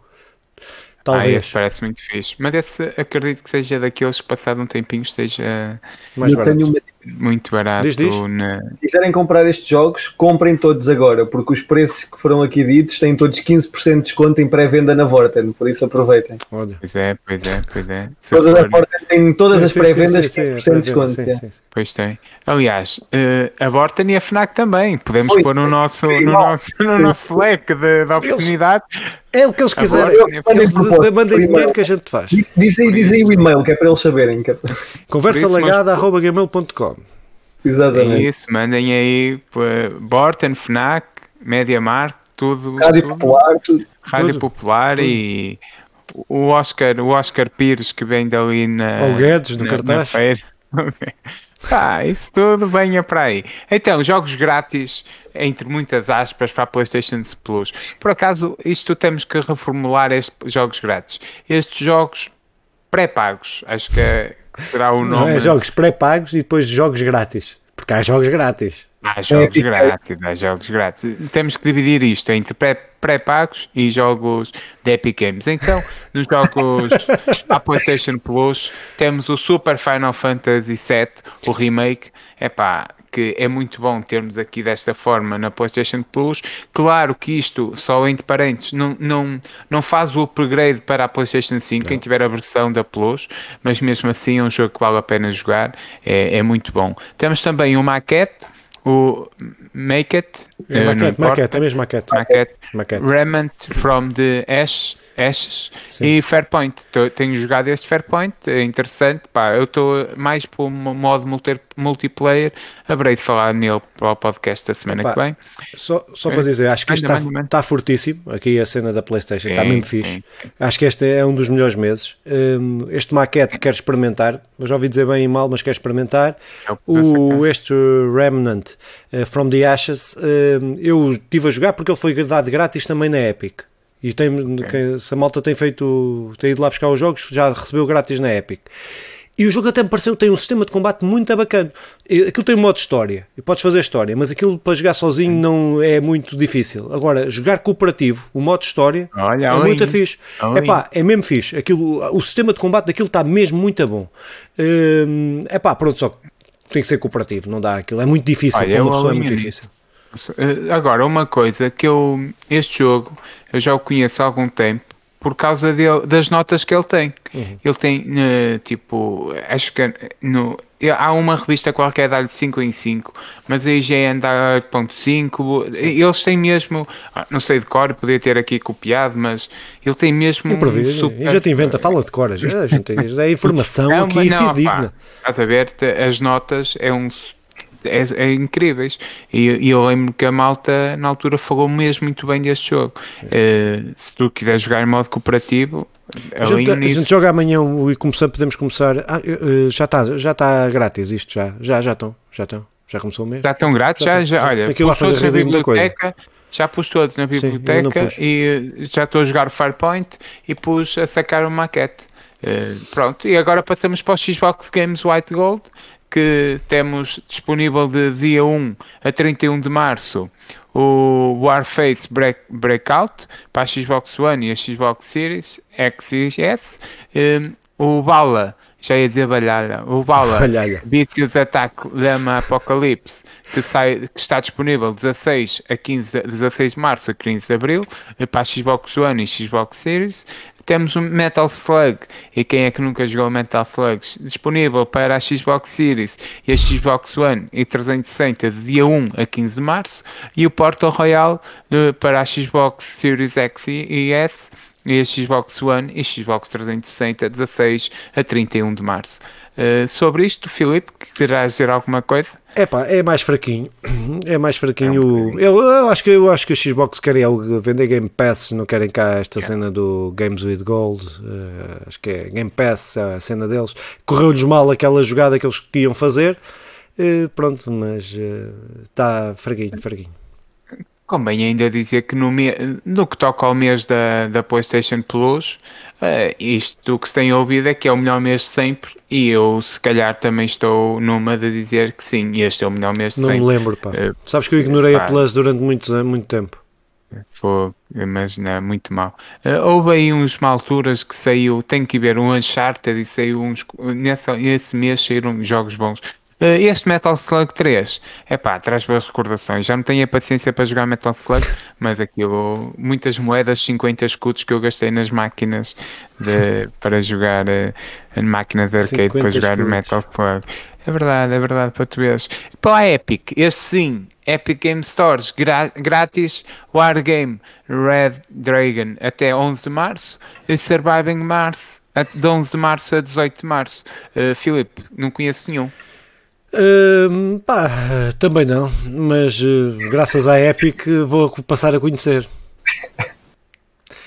Talvez. Ah, esse parece muito fixe. Mas esse acredito que seja daqueles que passado um tempinho esteja mais eu barato. Tenho uma... muito barato. Diz, diz. Na... Se quiserem comprar estes jogos, comprem todos agora, porque os preços que foram aqui ditos têm todos 15% de desconto em pré-venda na Vorten, por isso aproveitem. Olha. Pois é, pois é, pois é. Todas for... a Vorten tem todas sim, as pré-vendas 15% de desconto. Sim, sim, Pois tem. Aliás, uh, a Vorten e a FNAC também. Podemos Oi, pôr no nosso, no nosso, no nosso leque de, de oportunidade. É o que eles quiserem. Eles mandem dinheiro que a gente faz. Diz aí, diz aí o e-mail, que é para eles saberem. Que Exatamente. É isso, mandem aí Borten, FNAC, MediaMark, tudo. Rádio tudo. Popular, tudo. Rádio tudo. Popular tudo. e o Oscar, o Oscar Pires que vem dali na. Ou Guedes, no na, cartaz. Na feira. [laughs] Ah, isso tudo venha para aí. Então, jogos grátis, entre muitas aspas, para a PlayStation Plus. Por acaso, isto temos que reformular estes jogos grátis. Estes jogos pré-pagos, acho que é, será o nome. Não, é jogos pré-pagos e depois jogos grátis. Porque há jogos grátis. Há jogos grátis, há jogos grátis. Temos que dividir isto entre pré-pagos e jogos de Epic Games. Então, nos jogos [laughs] da PlayStation Plus, temos o Super Final Fantasy VII, o remake. É pá, que é muito bom termos aqui desta forma na PlayStation Plus. Claro que isto, só entre parênteses, não, não, não faz o upgrade para a PlayStation 5, não. quem tiver a versão da Plus, mas mesmo assim é um jogo que vale a pena jogar, é, é muito bom. Temos também o Maquette o Make It, é, maquete, maquete, é mesmo maquete. Maquete, maquete. Remnant from the Ash Ashes Sim. e Fairpoint. Tenho jogado este Fairpoint, é interessante. Pá, eu estou mais para o modo multi, multiplayer. Haverei de falar nele para o podcast da semana Opa, que vem. Só, só para dizer, acho que isto está, está fortíssimo. Aqui a cena da PlayStation está mesmo fixe. Sim. Acho que este é um dos melhores meses. Um, este maquete quero experimentar. Já ouvi dizer bem e mal, mas quero experimentar. É o, este Remnant uh, from the Ashes, uh, eu estive a jogar porque ele foi dado grátis também na Epic. E tem, okay. se a malta tem feito, tem ido lá buscar os jogos, já recebeu grátis na Epic. E o jogo até me pareceu que tem um sistema de combate muito bacana. Aquilo tem um modo história, e podes fazer história, mas aquilo para jogar sozinho não é muito difícil. Agora, jogar cooperativo, o modo história, Olha, é muito fixe. É pá, é mesmo fixe. Aquilo, o sistema de combate daquilo está mesmo muito bom. É pá, pronto, só tem que ser cooperativo, não dá aquilo. É muito difícil, Olha, uma pessoa é muito difícil. Eh, agora, uma coisa que eu. Este jogo eu já o conheço há algum tempo por causa de, das notas que ele tem. Uhum. Ele tem, uh, tipo, acho que no, há uma revista qualquer dá-lhe 5 em 5, mas a IGN dá 8.5. Eles têm mesmo, ah, não sei de cor, podia ter aqui copiado, mas ele tem mesmo. Um super... Já te inventa, fala de cor, já, é informação [laughs] não, aqui não, fidedigna. Estás a ver, as notas é um é, é incríveis. E, e, eu lembro que a malta na altura falou mesmo muito bem deste jogo. Uh, se tu quiseres jogar em modo cooperativo, a gente, a gente joga amanhã e começamos, podemos começar. Ah, uh, já está já tá grátis isto, já, já, já estão, já estão. Já começou mesmo? Já estão grátis? Já, já, já, olha, pus todos na biblioteca, já pus todos na biblioteca Sim, e eh, já estou a jogar o Firepoint e pus a sacar uma maquete. Uh, pronto, e agora passamos para o Xbox Games White Gold, que temos disponível de dia 1 a 31 de março o Warface Break, Breakout para a Xbox One e a Xbox Series X e S. Um, o Bala, já ia dizer Balhalha, o Bala, Vicious Attack Lama Apocalypse, que, sai, que está disponível 16, a 15, 16 de março a 15 de abril para a Xbox One e Xbox Series. Temos o Metal Slug, e quem é que nunca jogou Metal Slug? Disponível para a Xbox Series e a Xbox One e 360 de dia 1 a 15 de março. E o Portal Royale eh, para a Xbox Series X e S e a Xbox One e Xbox 360 16 a 31 de março. Uh, sobre isto, Filipe, querás dizer alguma coisa? É pá, [clears throat] é mais fraquinho. É mais fraquinho. É eu, eu, acho que, eu acho que a Xbox querem algo, vender Game Pass, não querem cá esta yeah. cena do Games with Gold. Uh, acho que é Game Pass, é a cena deles. Correu-lhes mal aquela jogada que eles queriam fazer. Uh, pronto, mas está fraquinho, fraquinho. Convém ainda dizer que no, me... no que toca ao mês da, da PlayStation Plus, uh, isto que se tem ouvido é que é o melhor mês de sempre e eu se calhar também estou numa de dizer que sim, este é o melhor mês de Não sempre. Não me lembro, pá. Uh, Sabes que eu ignorei pá. a Plus durante muito, muito tempo. Foi, mas não, muito mal. Uh, houve aí uns alturas que saiu, tenho que ver um Uncharted e saiu uns. Nessa, nesse mês saíram jogos bons. Uh, este Metal Slug 3, é pá, traz boas recordações. Já não tenho a paciência para jogar Metal Slug, [laughs] mas aquilo, muitas moedas, 50 escudos que eu gastei nas máquinas de, [laughs] para jogar uh, máquinas de arcade para jogar escudos. Metal Slug. É verdade, é verdade, para tu veres. Para a Epic, este sim, Epic Game Stores, grátis, Wargame, Red Dragon até 11 de março e Surviving Mars de 11 de março a 18 de março. Uh, Filipe, não conheço nenhum. Uh, pá, também não, mas uh, graças à Epic vou passar a conhecer.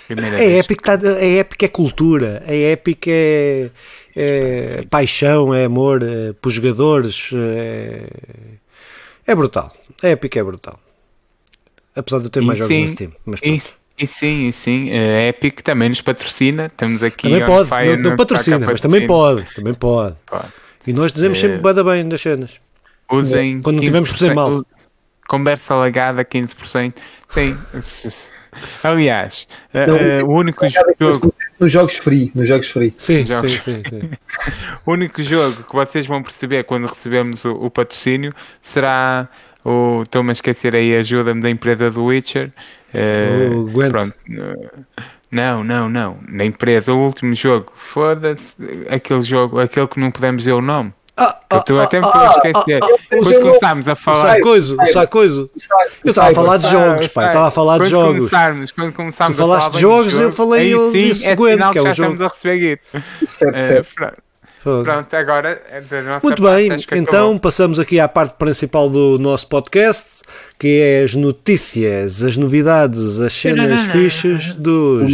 a Epic, tá, a Epic é cultura, a Epic é, é paixão, é amor é, para os jogadores, é, é brutal. A Epic é brutal. Apesar de eu ter e mais sim, jogos no Steam. Mas e, e, sim, e sim, a Epic também nos patrocina. Temos aqui. Também pode, não, não patrocina, mas também pode. Também pode. pode. E nós dizemos é... sempre bada bem das cenas. Usem quando não tivemos por ser mal. Conversa lagada 15%. Sim. Aliás, não, uh, o único jogo. Nos jogos free. Nos jogos free. Sim, jogos... sim, sim, sim. [laughs] o único jogo que vocês vão perceber quando recebemos o, o patrocínio será o. Estou-me a esquecer aí, ajuda-me da empresa do Witcher. Uh, o Gwent. Pronto. Não, não, não. Na empresa, o último jogo. Foda-se. Aquele jogo, aquele que não podemos dizer o nome. Ah, ah, tu até me estou a esquecer. Depois começámos a falar. Sacoiso, Sacoiso. Eu estava a falar de jogos, pai. Estava a falar de jogos. Começarmos, quando começarmos tu falaste de jogos, eu falei eu disse é sinal que é já estamos a receber guito. Certo, certo. Pronto, agora da nossa Muito bem, então passamos aqui à parte principal do nosso podcast, que é as notícias, as novidades, as cenas fichas dos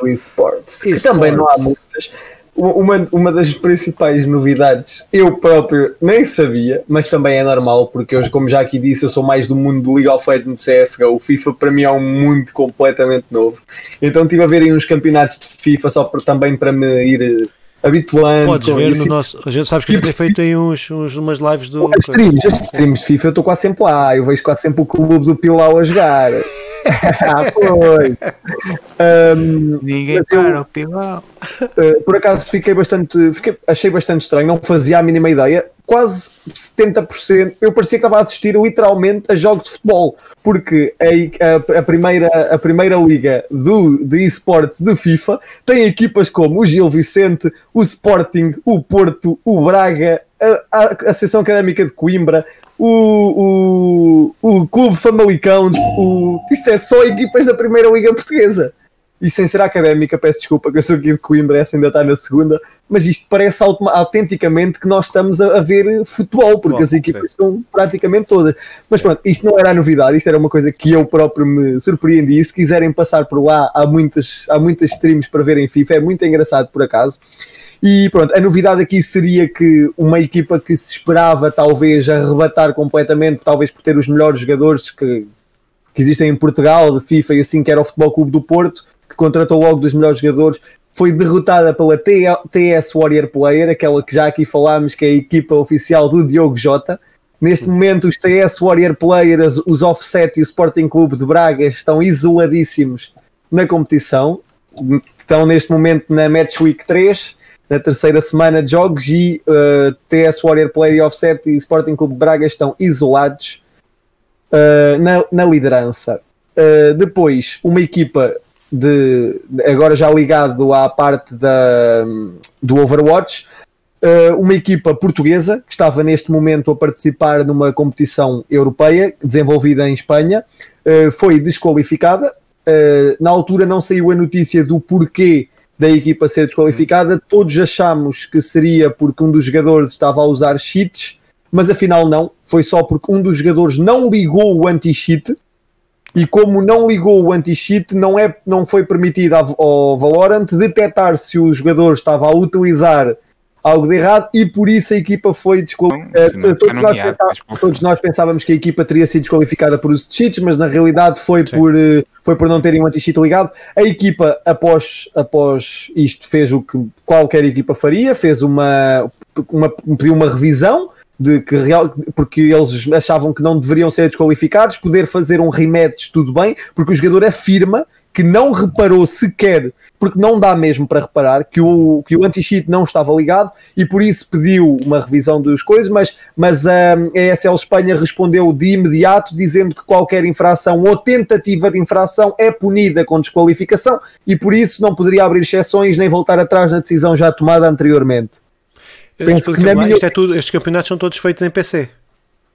do esportes, que também não há muitas. Uma, uma das principais novidades, eu próprio nem sabia, mas também é normal, porque eu, como já aqui disse, eu sou mais do mundo do League of Legends CSGO. O FIFA para mim é um mundo completamente novo. Então estive a ver aí uns campeonatos de FIFA só por, também para me ir habituando. Podes ver no nosso. A gente sabe que tem feito aí uns, uns, umas lives do. As streams, as streams de FIFA eu estou quase sempre lá. Eu vejo quase sempre o clube do Pilau a jogar. [laughs] ah, foi. Um, Ninguém para o Pilau. Uh, por acaso fiquei bastante. Fiquei, achei bastante estranho, não fazia a mínima ideia. Quase 70%. Eu parecia que estava a assistir literalmente a jogos de futebol, porque a, a, a primeira, a primeira liga do, de esportes de FIFA tem equipas como o Gil Vicente, o Sporting, o Porto, o Braga, a, a Associação Académica de Coimbra, o, o, o Clube Famalicão, o, isto é só equipas da Primeira Liga Portuguesa. E sem ser académica, peço desculpa que eu sou aqui de Coimbra, essa ainda está na segunda, mas isto parece autenticamente que nós estamos a, a ver futebol, porque Bom, as equipas sim. estão praticamente todas. Mas pronto, isto não era a novidade, isto era uma coisa que eu próprio me surpreendi. E se quiserem passar por lá, há muitas, há muitas streams para verem FIFA, é muito engraçado por acaso. E pronto, a novidade aqui seria que uma equipa que se esperava talvez arrebatar completamente, talvez por ter os melhores jogadores que, que existem em Portugal, de FIFA e assim, que era o Futebol Clube do Porto, que contratou logo dos melhores jogadores, foi derrotada pela TS Warrior Player, aquela que já aqui falámos, que é a equipa oficial do Diogo Jota. Neste momento, os TS Warrior Players, os Offset e o Sporting Clube de Braga estão isoladíssimos na competição. Estão neste momento na Match Week 3 na terceira semana de jogos e uh, TS Warrior Playoff 7 e Sporting Clube Braga estão isolados uh, na, na, liderança. Uh, depois, uma equipa de agora já ligado à parte da, do Overwatch, uma equipa portuguesa que estava neste momento a participar numa competição europeia desenvolvida em Espanha, foi desqualificada. na altura não saiu a notícia do porquê da equipa ser desqualificada. Todos achamos que seria porque um dos jogadores estava a usar cheats, mas afinal não. Foi só porque um dos jogadores não ligou o anti-cheat. E como não ligou o anti-cheat, não, é, não foi permitido ao Valorant detectar se o jogador estava a utilizar algo de errado e por isso a equipa foi desqualificada. Uh, todos, nós todos, nós pensávamos que a equipa teria sido desqualificada por uso de cheats, mas na realidade foi, por, uh, foi por não terem um anti-cheat ligado. A equipa, após, após isto, fez o que qualquer equipa faria, fez uma, uma, pediu uma revisão de que real, porque eles achavam que não deveriam ser desqualificados, poder fazer um rematch, tudo bem, porque o jogador afirma que não reparou sequer, porque não dá mesmo para reparar, que o, que o anti-cheat não estava ligado e por isso pediu uma revisão das coisas, mas, mas hum, a ESL Espanha respondeu de imediato dizendo que qualquer infração ou tentativa de infração é punida com desqualificação e por isso não poderia abrir exceções nem voltar atrás na decisão já tomada anteriormente. Penso que na minha... é tudo, estes campeonatos são todos feitos em PC.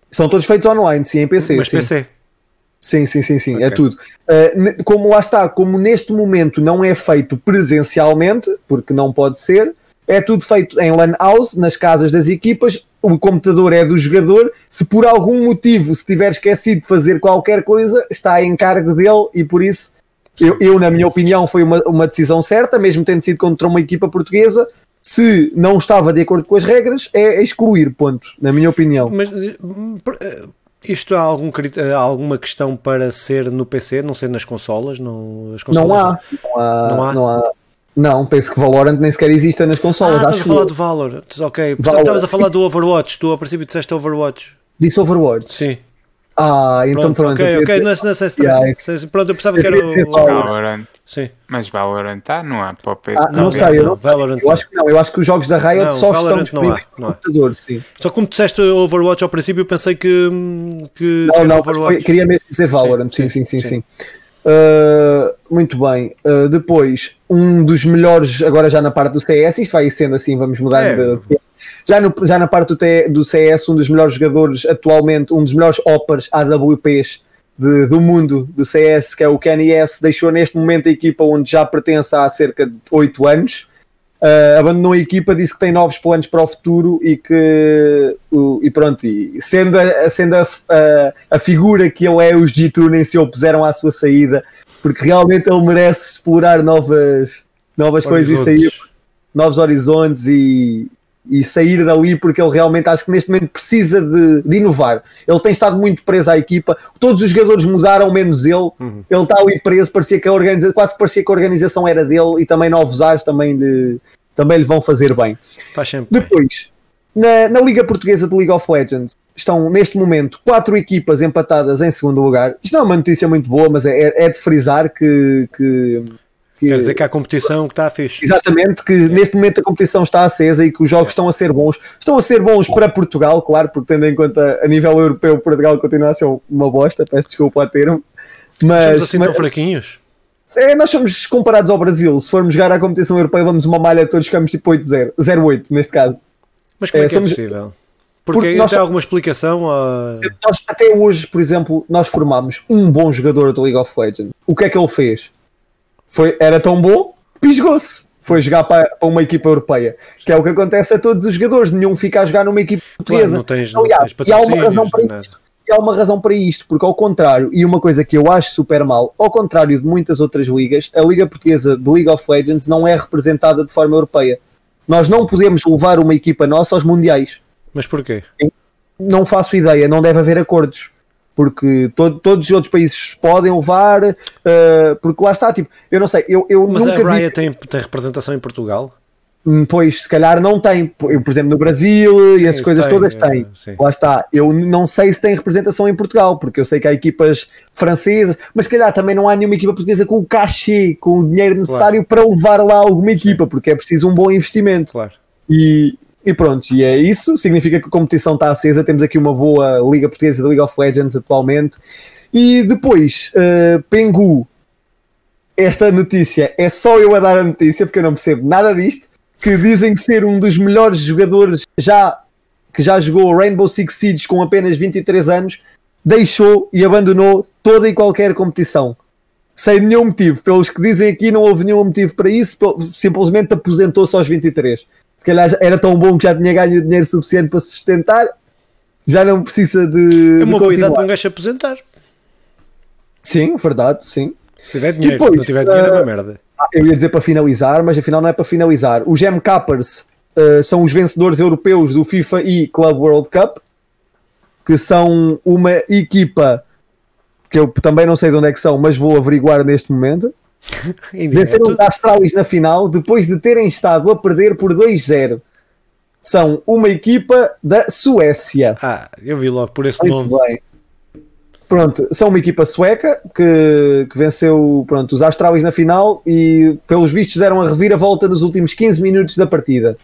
São todos feitos online, sim, em PC. Mas sim. PC. Sim, sim, sim, sim, é okay. é tudo. Uh, como lá está, como neste momento não é feito presencialmente, porque não pode ser, é tudo feito em LAN house, nas casas das equipas, o computador é do jogador, se por algum motivo se tiver esquecido de fazer qualquer coisa, está em cargo dele e por isso, eu, eu na minha opinião, foi uma, uma decisão certa, mesmo tendo sido contra uma equipa portuguesa, se não estava de acordo com as regras, é excluir, ponto, na minha opinião. Mas eh, isto há, algum, há alguma questão para ser no PC, não ser nas consolas? Não, as consolas não, há, não, há, não há. Não há. Não, penso que Valorant nem sequer existe nas consolas. Ah, estás a falar do Valorant, ok. Valorant. Estavas a falar do Overwatch, tu a princípio disseste Overwatch. Disse Overwatch? Sim. Ah, então pronto. pronto ok, ok, não, não sei se yeah. Pronto, eu pensava eu que era o. Valorant. Sim. Mas Valorant tá? Não há para o Ah, não, não sei, eu, não, Valorant eu acho que não. Eu acho que os jogos da Riot não, só Valorant estão disponíveis no computador, sim. Só como disseste Overwatch ao princípio, eu pensei que. que não, não, foi, queria mesmo dizer Valorant, sim, sim, sim, sim. sim. Uh, muito bem. Uh, depois, um dos melhores, agora já na parte do CS, isto vai sendo assim, vamos mudar é. de. Já, no, já na parte do, T, do CS, um dos melhores jogadores atualmente, um dos melhores oppers AWPs de, do mundo do CS, que é o Kenny S, deixou neste momento a equipa onde já pertence há cerca de 8 anos. Uh, abandonou a equipa, disse que tem novos planos para o futuro e que uh, e pronto, e sendo, a, sendo a, a, a, figura que ele é, os G2 nem se opuseram à sua saída, porque realmente ele merece explorar novas, novas coisas e sair novos horizontes e, e sair dali porque ele realmente acho que neste momento precisa de, de, inovar. Ele tem estado muito preso à equipa, todos os jogadores mudaram, menos ele. Uhum. Ele está ali preso, parecia que a organização, quase parecia que a organização era dele e também novos ares também, de, também lhe vão fazer bem. Depois, na, na, Liga Portuguesa de League of Legends estão neste momento quatro equipas empatadas em segundo lugar. Isto não é uma notícia muito boa, mas é, é de frisar que, que que, Quer dizer que há competição que está fixe. Exatamente, que é. neste momento a competição está acesa e que os jogos é. estão a ser bons. Estão a ser bons para Portugal, claro, porque tendo em conta a nível europeu, Portugal continua a ser uma bosta, peço desculpa a termo. Mas, Somos assim mas, tão fraquinhos? É, nós somos comparados ao Brasil. Se formos jogar à competição europeia, vamos uma malha, todos ficamos tipo 8-0, 0-8 neste caso. Mas como é, é que é somos... é possível? Porque, Porque nós, tem alguma explicação? A... Nós, até hoje, por exemplo, nós formámos um bom jogador do League of Legends. O que é que ele fez? Foi, era tão bom, pisgou-se. Foi jogar para, para, uma equipa europeia, que é o que acontece a todos os jogadores, nenhum fica a jogar numa equipa portuguesa. Não tens, não Aliás, tens e há uma razão para isto. E há uma razão para isto, porque ao contrário, e uma coisa que eu acho super mal, ao contrário de muitas outras ligas, a Liga Portuguesa de League of Legends não é representada de forma europeia. Nós não podemos levar uma equipa nossa aos mundiais. Mas porquê? Não faço ideia, não deve haver acordos porque todo, todos os outros países podem levar, uh, porque lá está, tipo, eu não sei, eu, eu Mas nunca a Riot vi... tem, tem representação em Portugal? Pois, se calhar não tem. Por exemplo, no Brasil sim, e essas coisas tem, todas têm. Sim. Lá está. Eu não sei se tem representação em Portugal, porque eu sei que há equipas francesas, mas se calhar também não há nenhuma equipa portuguesa com o cachê, com o dinheiro necessário claro. para levar lá alguma equipa, sim. porque é preciso um bom investimento. Claro. E, e pronto, e é isso. Significa que a competição está acesa. Temos aqui uma boa Liga Portuguesa de League of Legends atualmente. E depois, uh, Pengu. Esta notícia é só eu a dar a notícia, porque eu não percebo nada disto que dizem ser um dos melhores jogadores já que já jogou Rainbow Six Siege com apenas 23 anos, deixou e abandonou toda e qualquer competição. Sem nenhum motivo. Pelos que dizem aqui, não houve nenhum motivo para isso, simplesmente aposentou-se aos 23. Se calhar era tão bom que já tinha ganho dinheiro suficiente para sustentar, já não precisa de. É uma boa idade para um gajo aposentar. Sim, verdade, sim. Se tiver dinheiro, depois, se não tiver dinheiro, uh, é uma merda. Ah, eu ia dizer para finalizar, mas afinal não é para finalizar. Os Gem Cappers uh, são os vencedores europeus do FIFA e Club World Cup, que são uma equipa que eu também não sei de onde é que são, mas vou averiguar neste momento. Venceram os Astralis na final depois de terem estado a perder por 2-0. São uma equipa da Suécia. Ah, eu vi logo por esse Muito nome. Bem. Pronto, são uma equipa sueca que, que venceu pronto, os Astralis na final e, pelos vistos, deram a reviravolta nos últimos 15 minutos da partida.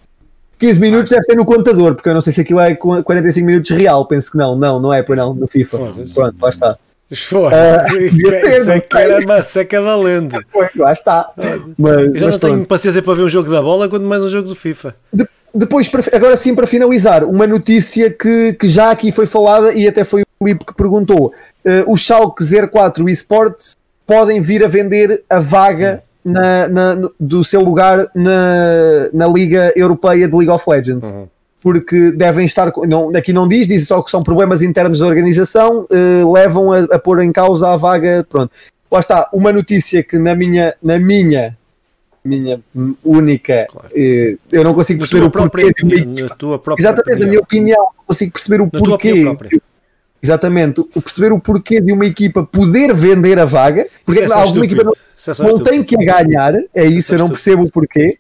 15 minutos deve ter no contador, porque eu não sei se aquilo é 45 minutos real, penso que não. Não, não é, pois não, no FIFA. Pronto, lá está. Foda, uh, isso é que era uma seca valendo. [laughs] Pois, lá está. Mas, eu já mas não pronto. tenho paciência para ver um jogo da bola, quanto mais um jogo do FIFA. De, depois, agora sim, para finalizar, uma notícia que, que já aqui foi falada e até foi o IP que perguntou uh, os Schalke 04 eSports podem vir a vender a vaga na, na, do seu lugar na, na Liga Europeia de League of Legends. Uhum. Porque devem estar, não, aqui não diz, diz só que são problemas internos da organização, uh, levam a, a pôr em causa a vaga. Pronto, lá está, uma notícia que na minha, na minha minha única. Claro. Uh, eu não consigo perceber o porquê de uma equipa. Exatamente, opinião. na minha opinião, não consigo perceber o na porquê Exatamente, o perceber o porquê de uma equipa poder vender a vaga, porque é alguma equipa não, é não tem que ganhar, é isso, eu não percebo o porquê.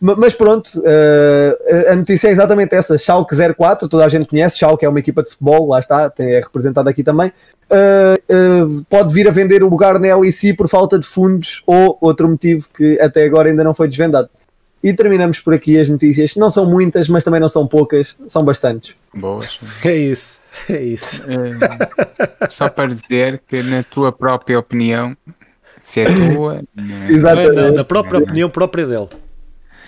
Mas pronto, uh, a notícia é exatamente essa. Schalke 04, toda a gente conhece. Schalke é uma equipa de futebol, lá está, é representada aqui também. Uh, uh, pode vir a vender o lugar na LEC por falta de fundos ou outro motivo que até agora ainda não foi desvendado. E terminamos por aqui as notícias. Não são muitas, mas também não são poucas, são bastantes. Boas. [laughs] É isso. É isso. É, só para dizer que, na tua própria opinião, se é tua. [laughs] É? Exatamente. Na própria opinião própria dele.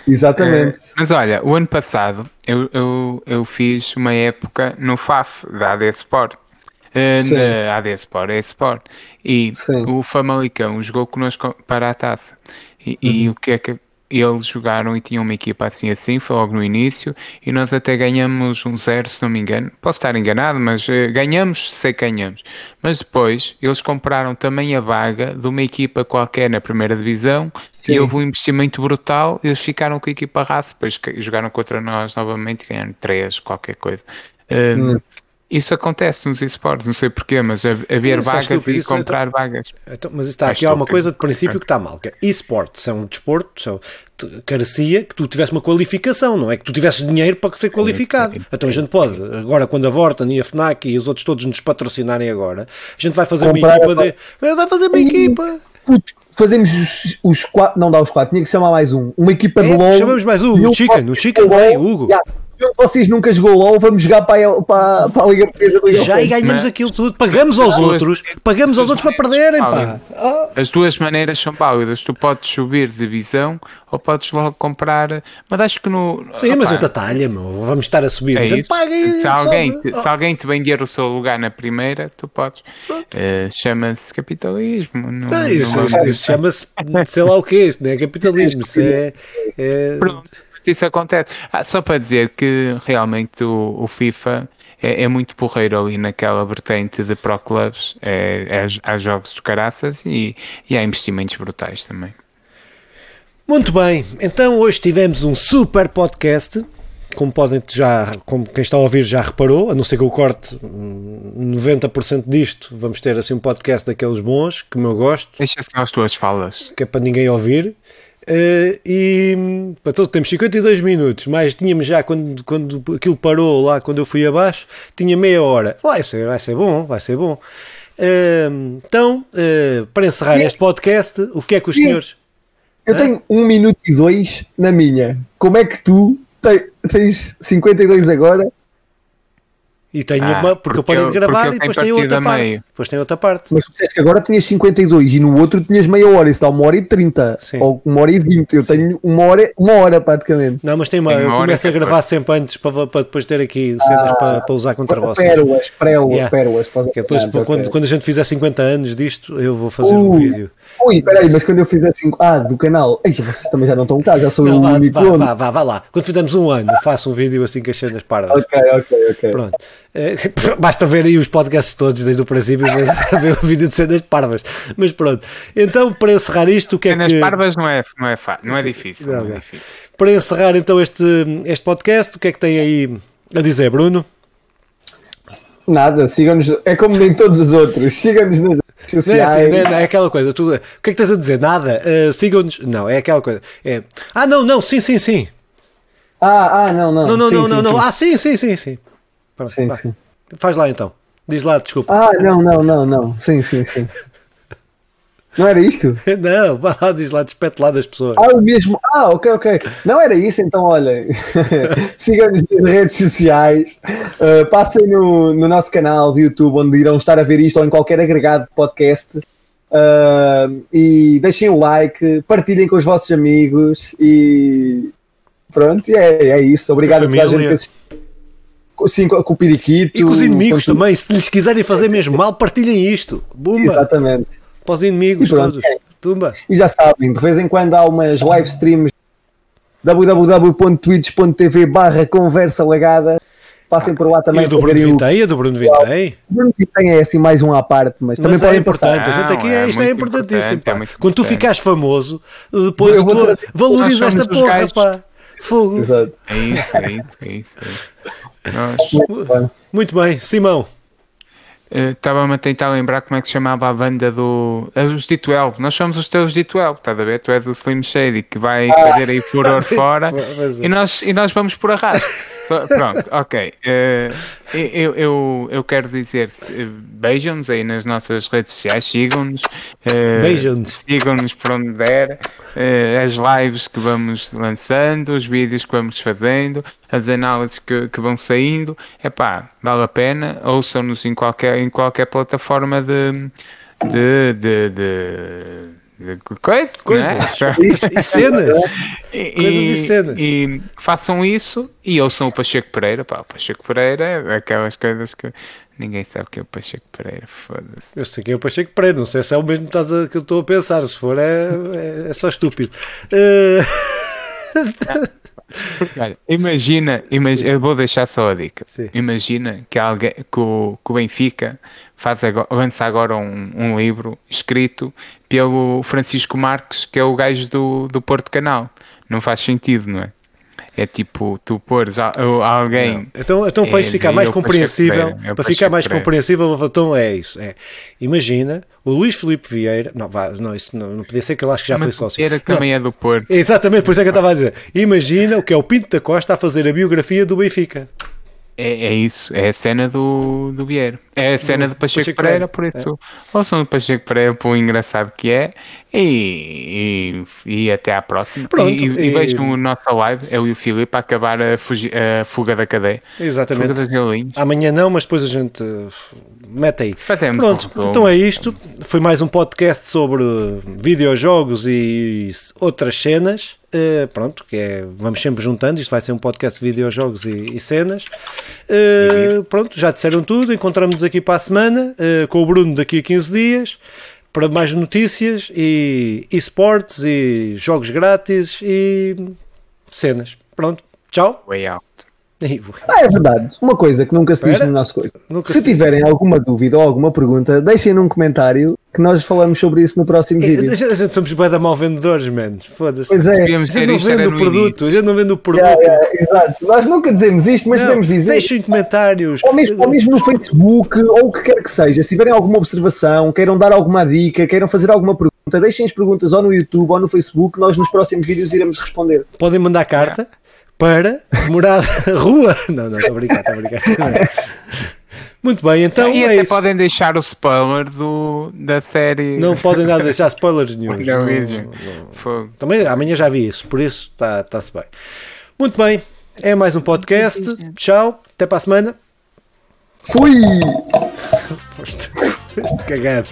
Exatamente. É, mas olha, o ano passado eu, eu, eu fiz uma época no FAF da AD Sport. Uh, na AD Sport, é Sport. E Sim. o Famalicão jogou connosco para a taça. E, uhum. e o que é que eles jogaram e tinham uma equipa assim assim, foi logo no início, e nós até ganhamos um zero, se não me engano. Posso estar enganado, mas uh, ganhamos, sei que ganhamos. Mas depois eles compraram também a vaga de uma equipa qualquer na primeira divisão Sim. e houve um investimento brutal. Eles ficaram com a equipa raça, depois jogaram contra nós novamente e ganharam três, qualquer coisa. Uh, hum. Isso acontece nos esportes, não sei porquê, mas haver vagas e comprar então, vagas. Então, mas está aqui há uma coisa de princípio que está mal, que é esportes são um desporto, são, carecia que tu tivesse uma qualificação, não é que tu tivesses dinheiro para ser qualificado. Então a gente pode, agora quando a Vorten e a FNAC e os outros todos nos patrocinarem agora, a gente vai fazer comprar uma equipa de... Vai fazer uma equipa. Fazemos os, os, quatro, não dá os quatro, tinha que chamar mais um. Uma equipa é, de LOL. Chamamos mais um, o Chicken, o Chicken o Hugo. Yeah vocês nunca jogou LOL, vamos jogar para a, para, para a Liga Portuguesa Liga Já e ganhamos aquilo tudo, pagamos aos outros, pagamos aos outros para perderem, pá. As duas maneiras são válidas, tu podes subir de divisão ou podes logo comprar, mas acho que no... Sim, mas outra talha, meu, vamos estar a subir, é isso. Paga se, se, alguém, te, se alguém te vender o seu lugar na primeira, tu podes. Uh, Chama-se capitalismo. Não, não, isso, isso, isso chama-se, sei lá o que é isso, não é capitalismo, isso é... é... Pronto isso acontece. Ah, só para dizer que realmente o, o FIFA é, é, muito porreiro ali naquela vertente de Pro Clubs. É, é, há jogos de caraças e, e há investimentos brutais também. Muito bem, então hoje tivemos um super podcast. Como podem já, como quem está a ouvir já reparou, a não ser que eu corte 90% disto, vamos ter assim um podcast daqueles bons, que eu gosto. Deixa só as tuas falas. Que é para ninguém ouvir. Uh, e então temos 52 minutos, mas tínhamos já quando, quando aquilo parou lá, quando eu fui abaixo, tinha meia hora. Vai ser, vai ser bom, vai ser bom. Uh, então, uh, para encerrar este podcast, o que é que os senhores. Eu tenho um minuto e dois na minha. Como é que tu tens 52 agora e tenho ah, uma, porque, porque eu parei de gravar e depois tem outra parte. Meio. Depois tem outra parte. Mas tu disseste que agora tinhas 52 e no outro tinhas meia hora, isso dá uma hora e 30 Sim. ou uma hora e 20. Eu Sim. tenho uma hora, uma hora praticamente. Não, mas tem uma, tem uma eu começo a gravar sempre antes para, para depois ter aqui cenas ah, para, para usar contra vocês. Pérolas, pérolas, yeah. pérolas. Depois, ah, quando, quando a gente fizer 50 anos disto, eu vou fazer uh, um vídeo. Ui, peraí, mas quando eu fizer 5. Ah, do canal. Ei, vocês também já não estão cá, já sou não, o único. Vá, vá, vá, vá, lá. Quando fizermos um ano, faço um vídeo assim com as cenas pardas. Ok, ok, ok. Pronto. É, [laughs] basta ver aí os podcasts todos desde o princípio para ver o vídeo de cenas parvas. Mas pronto. Então, para encerrar isto, o que cenas é que. Cenas parvas não é, não é, não é difícil. Não, não é difícil. Para encerrar então este, este podcast, o que é que tem aí a dizer, Bruno? Nada, sigam-nos. É como nem todos os outros. Sigam-nos nas redes sociais. Não é, assim, não é, é, aquela coisa. Tu, o que é que estás a dizer? Nada. Uh, sigam-nos. Não, é aquela coisa. É, ah, não, não, sim, sim, sim. Ah, ah, não, não. Não, não, sim, não, sim, não, sim. não. Ah, sim, sim, sim, sim. Pronto, sim, sim. Faz lá então. Diz lá, desculpa. Ah, não, não, não, não. Sim, sim, sim. Não era isto? [laughs] Não, vá lá, diz lá, despete lá das pessoas. Ah, o mesmo. Ah, ok, ok. Não era isso, então olha. [laughs] Sigam-nos nas redes sociais. Uh, passem no, no nosso canal de YouTube, onde irão estar a ver isto ou em qualquer agregado de podcast. Uh, e deixem o like, partilhem com os vossos amigos e pronto, é, é isso. Obrigado a toda a gente que assistiu. Sim, com o periquito. E com os inimigos com também, se lhes quiserem fazer mesmo mal, partilhem isto. Bumba. Exatamente. Para os inimigos todos. É. Tumba. E já sabem, de vez em quando há umas live streams www.twitch.tv barra conversa legada passem por lá também. E do Bruno Vitei, do Bruno Vitei. O Bruno Vitei é assim mais um à parte, mas, mas também é podem importante. passar. A gente aqui é, isto é importantíssimo. É Quando tu ficares famoso, depois tu valoriza esta porra, pá. Fogo. Exato. É isso, é isso, é isso. É isso. Muito bem, Simão. Estava-me a tentar lembrar como é que se chamava a banda do. Os D12. Nós somos os teus D12, estás a ver? Tu és o Slim Shady que vai ah. fazer aí furor [laughs] fora é. e, nós, e nós vamos por arrasto. Pronto, [laughs] ok. Uh, eu, eu, eu quero dizer beijam-nos aí nas nossas redes sociais, sigam-nos. Uh, beijam-nos. Sigam-nos por onde der. Uh, as lives que vamos lançando, os vídeos que vamos fazendo, as análises que, que vão saindo. É pá, vale a pena. Ouçam-nos em qualquer, em qualquer plataforma de, de, de, de Coisa, coisas. Né? [laughs] e, e, cenas. E, coisas e cenas. e façam isso e ouçam o Pacheco Pereira pá, o Pacheco Pereira é aquelas coisas que ninguém sabe que é o Pacheco Pereira foda-se. Eu sei que é o Pacheco Pereira não sei se é o mesmo que, eu estou a pensar. Se for é, é, é só estúpido. Uh... [laughs] Olha, imagina, imagina eu vou deixar só a dica. Sim. Imagina que, alguém, que, o, que o Benfica faz agora, lança agora um, um, livro escrito pelo Francisco Marques, que é o gajo do, do Porto Canal. Não faz sentido, não é? É tipo, tu pôres alguém. Não. Então, então para isso ficar mais compreensível, para, para ficar mais compreensível, então é isso. É, imagina o Luís Filipe Vieira. Não, vá, não, isso não, não podia ser que ele acho que já Mas foi sócio. Vieira também é do Porto. Exatamente, por isso é que eu estava a dizer. Imagina o que é o Pinto da Costa a fazer a biografia do Benfica. É, é isso, é a cena do, do Vieira. É a cena do, do Pacheco, Pacheco Pereira, Pereira, por isso. É. Ouçam do Pacheco Pereira por engraçado que é e, e, e até à próxima. Pronto, e, e, e vejam a nossa live, eu e o Filipe, a acabar a, fugi, a fuga da cadeia. Exatamente. Fuga das Amanhã não, mas depois a gente mete aí. Fazemos Pronto, um então é isto. Foi mais um podcast sobre videojogos e outras cenas. Uh, pronto, que é, vamos sempre juntando, isto vai ser um podcast de videojogos e, e cenas. Uh, pronto, já disseram tudo, encontramos-nos aqui para a semana, uh, com o Bruno daqui a 15 dias, para mais notícias e esportes e jogos grátis e cenas. Pronto, tchau. Ah, é verdade. Uma coisa que nunca se diz no nosso coisa. Nunca se tiverem alguma dúvida ou alguma pergunta, deixem num comentário que nós falamos sobre isso no próximo vídeo. A gente, somos bem da mal vendedores, mano. Foda-se. Pois é. A gente não vende o produto. A gente não vende o produto. Yeah, yeah, exato. Nós nunca dizemos isto, mas não, devemos dizer. Deixem comentários. Ou mesmo, ou mesmo no Facebook, ou o que quer que seja. Se tiverem alguma observação, queiram dar alguma dica, queiram fazer alguma pergunta deixem as perguntas ou no YouTube ou no Facebook, nós nos próximos vídeos iremos responder. Podem mandar carta para morada rua. [laughs] Não, não, estou a brincar, estou a brincar. [laughs] Muito bem, então e é até isso. podem deixar o spoiler do, da série. Não podem nada [laughs] deixar spoilers nenhum. Também amanhã já vi isso, por isso está-se bem. Muito bem, é mais um podcast. Tchau, até para a semana. Fui! Foste, foste cagar.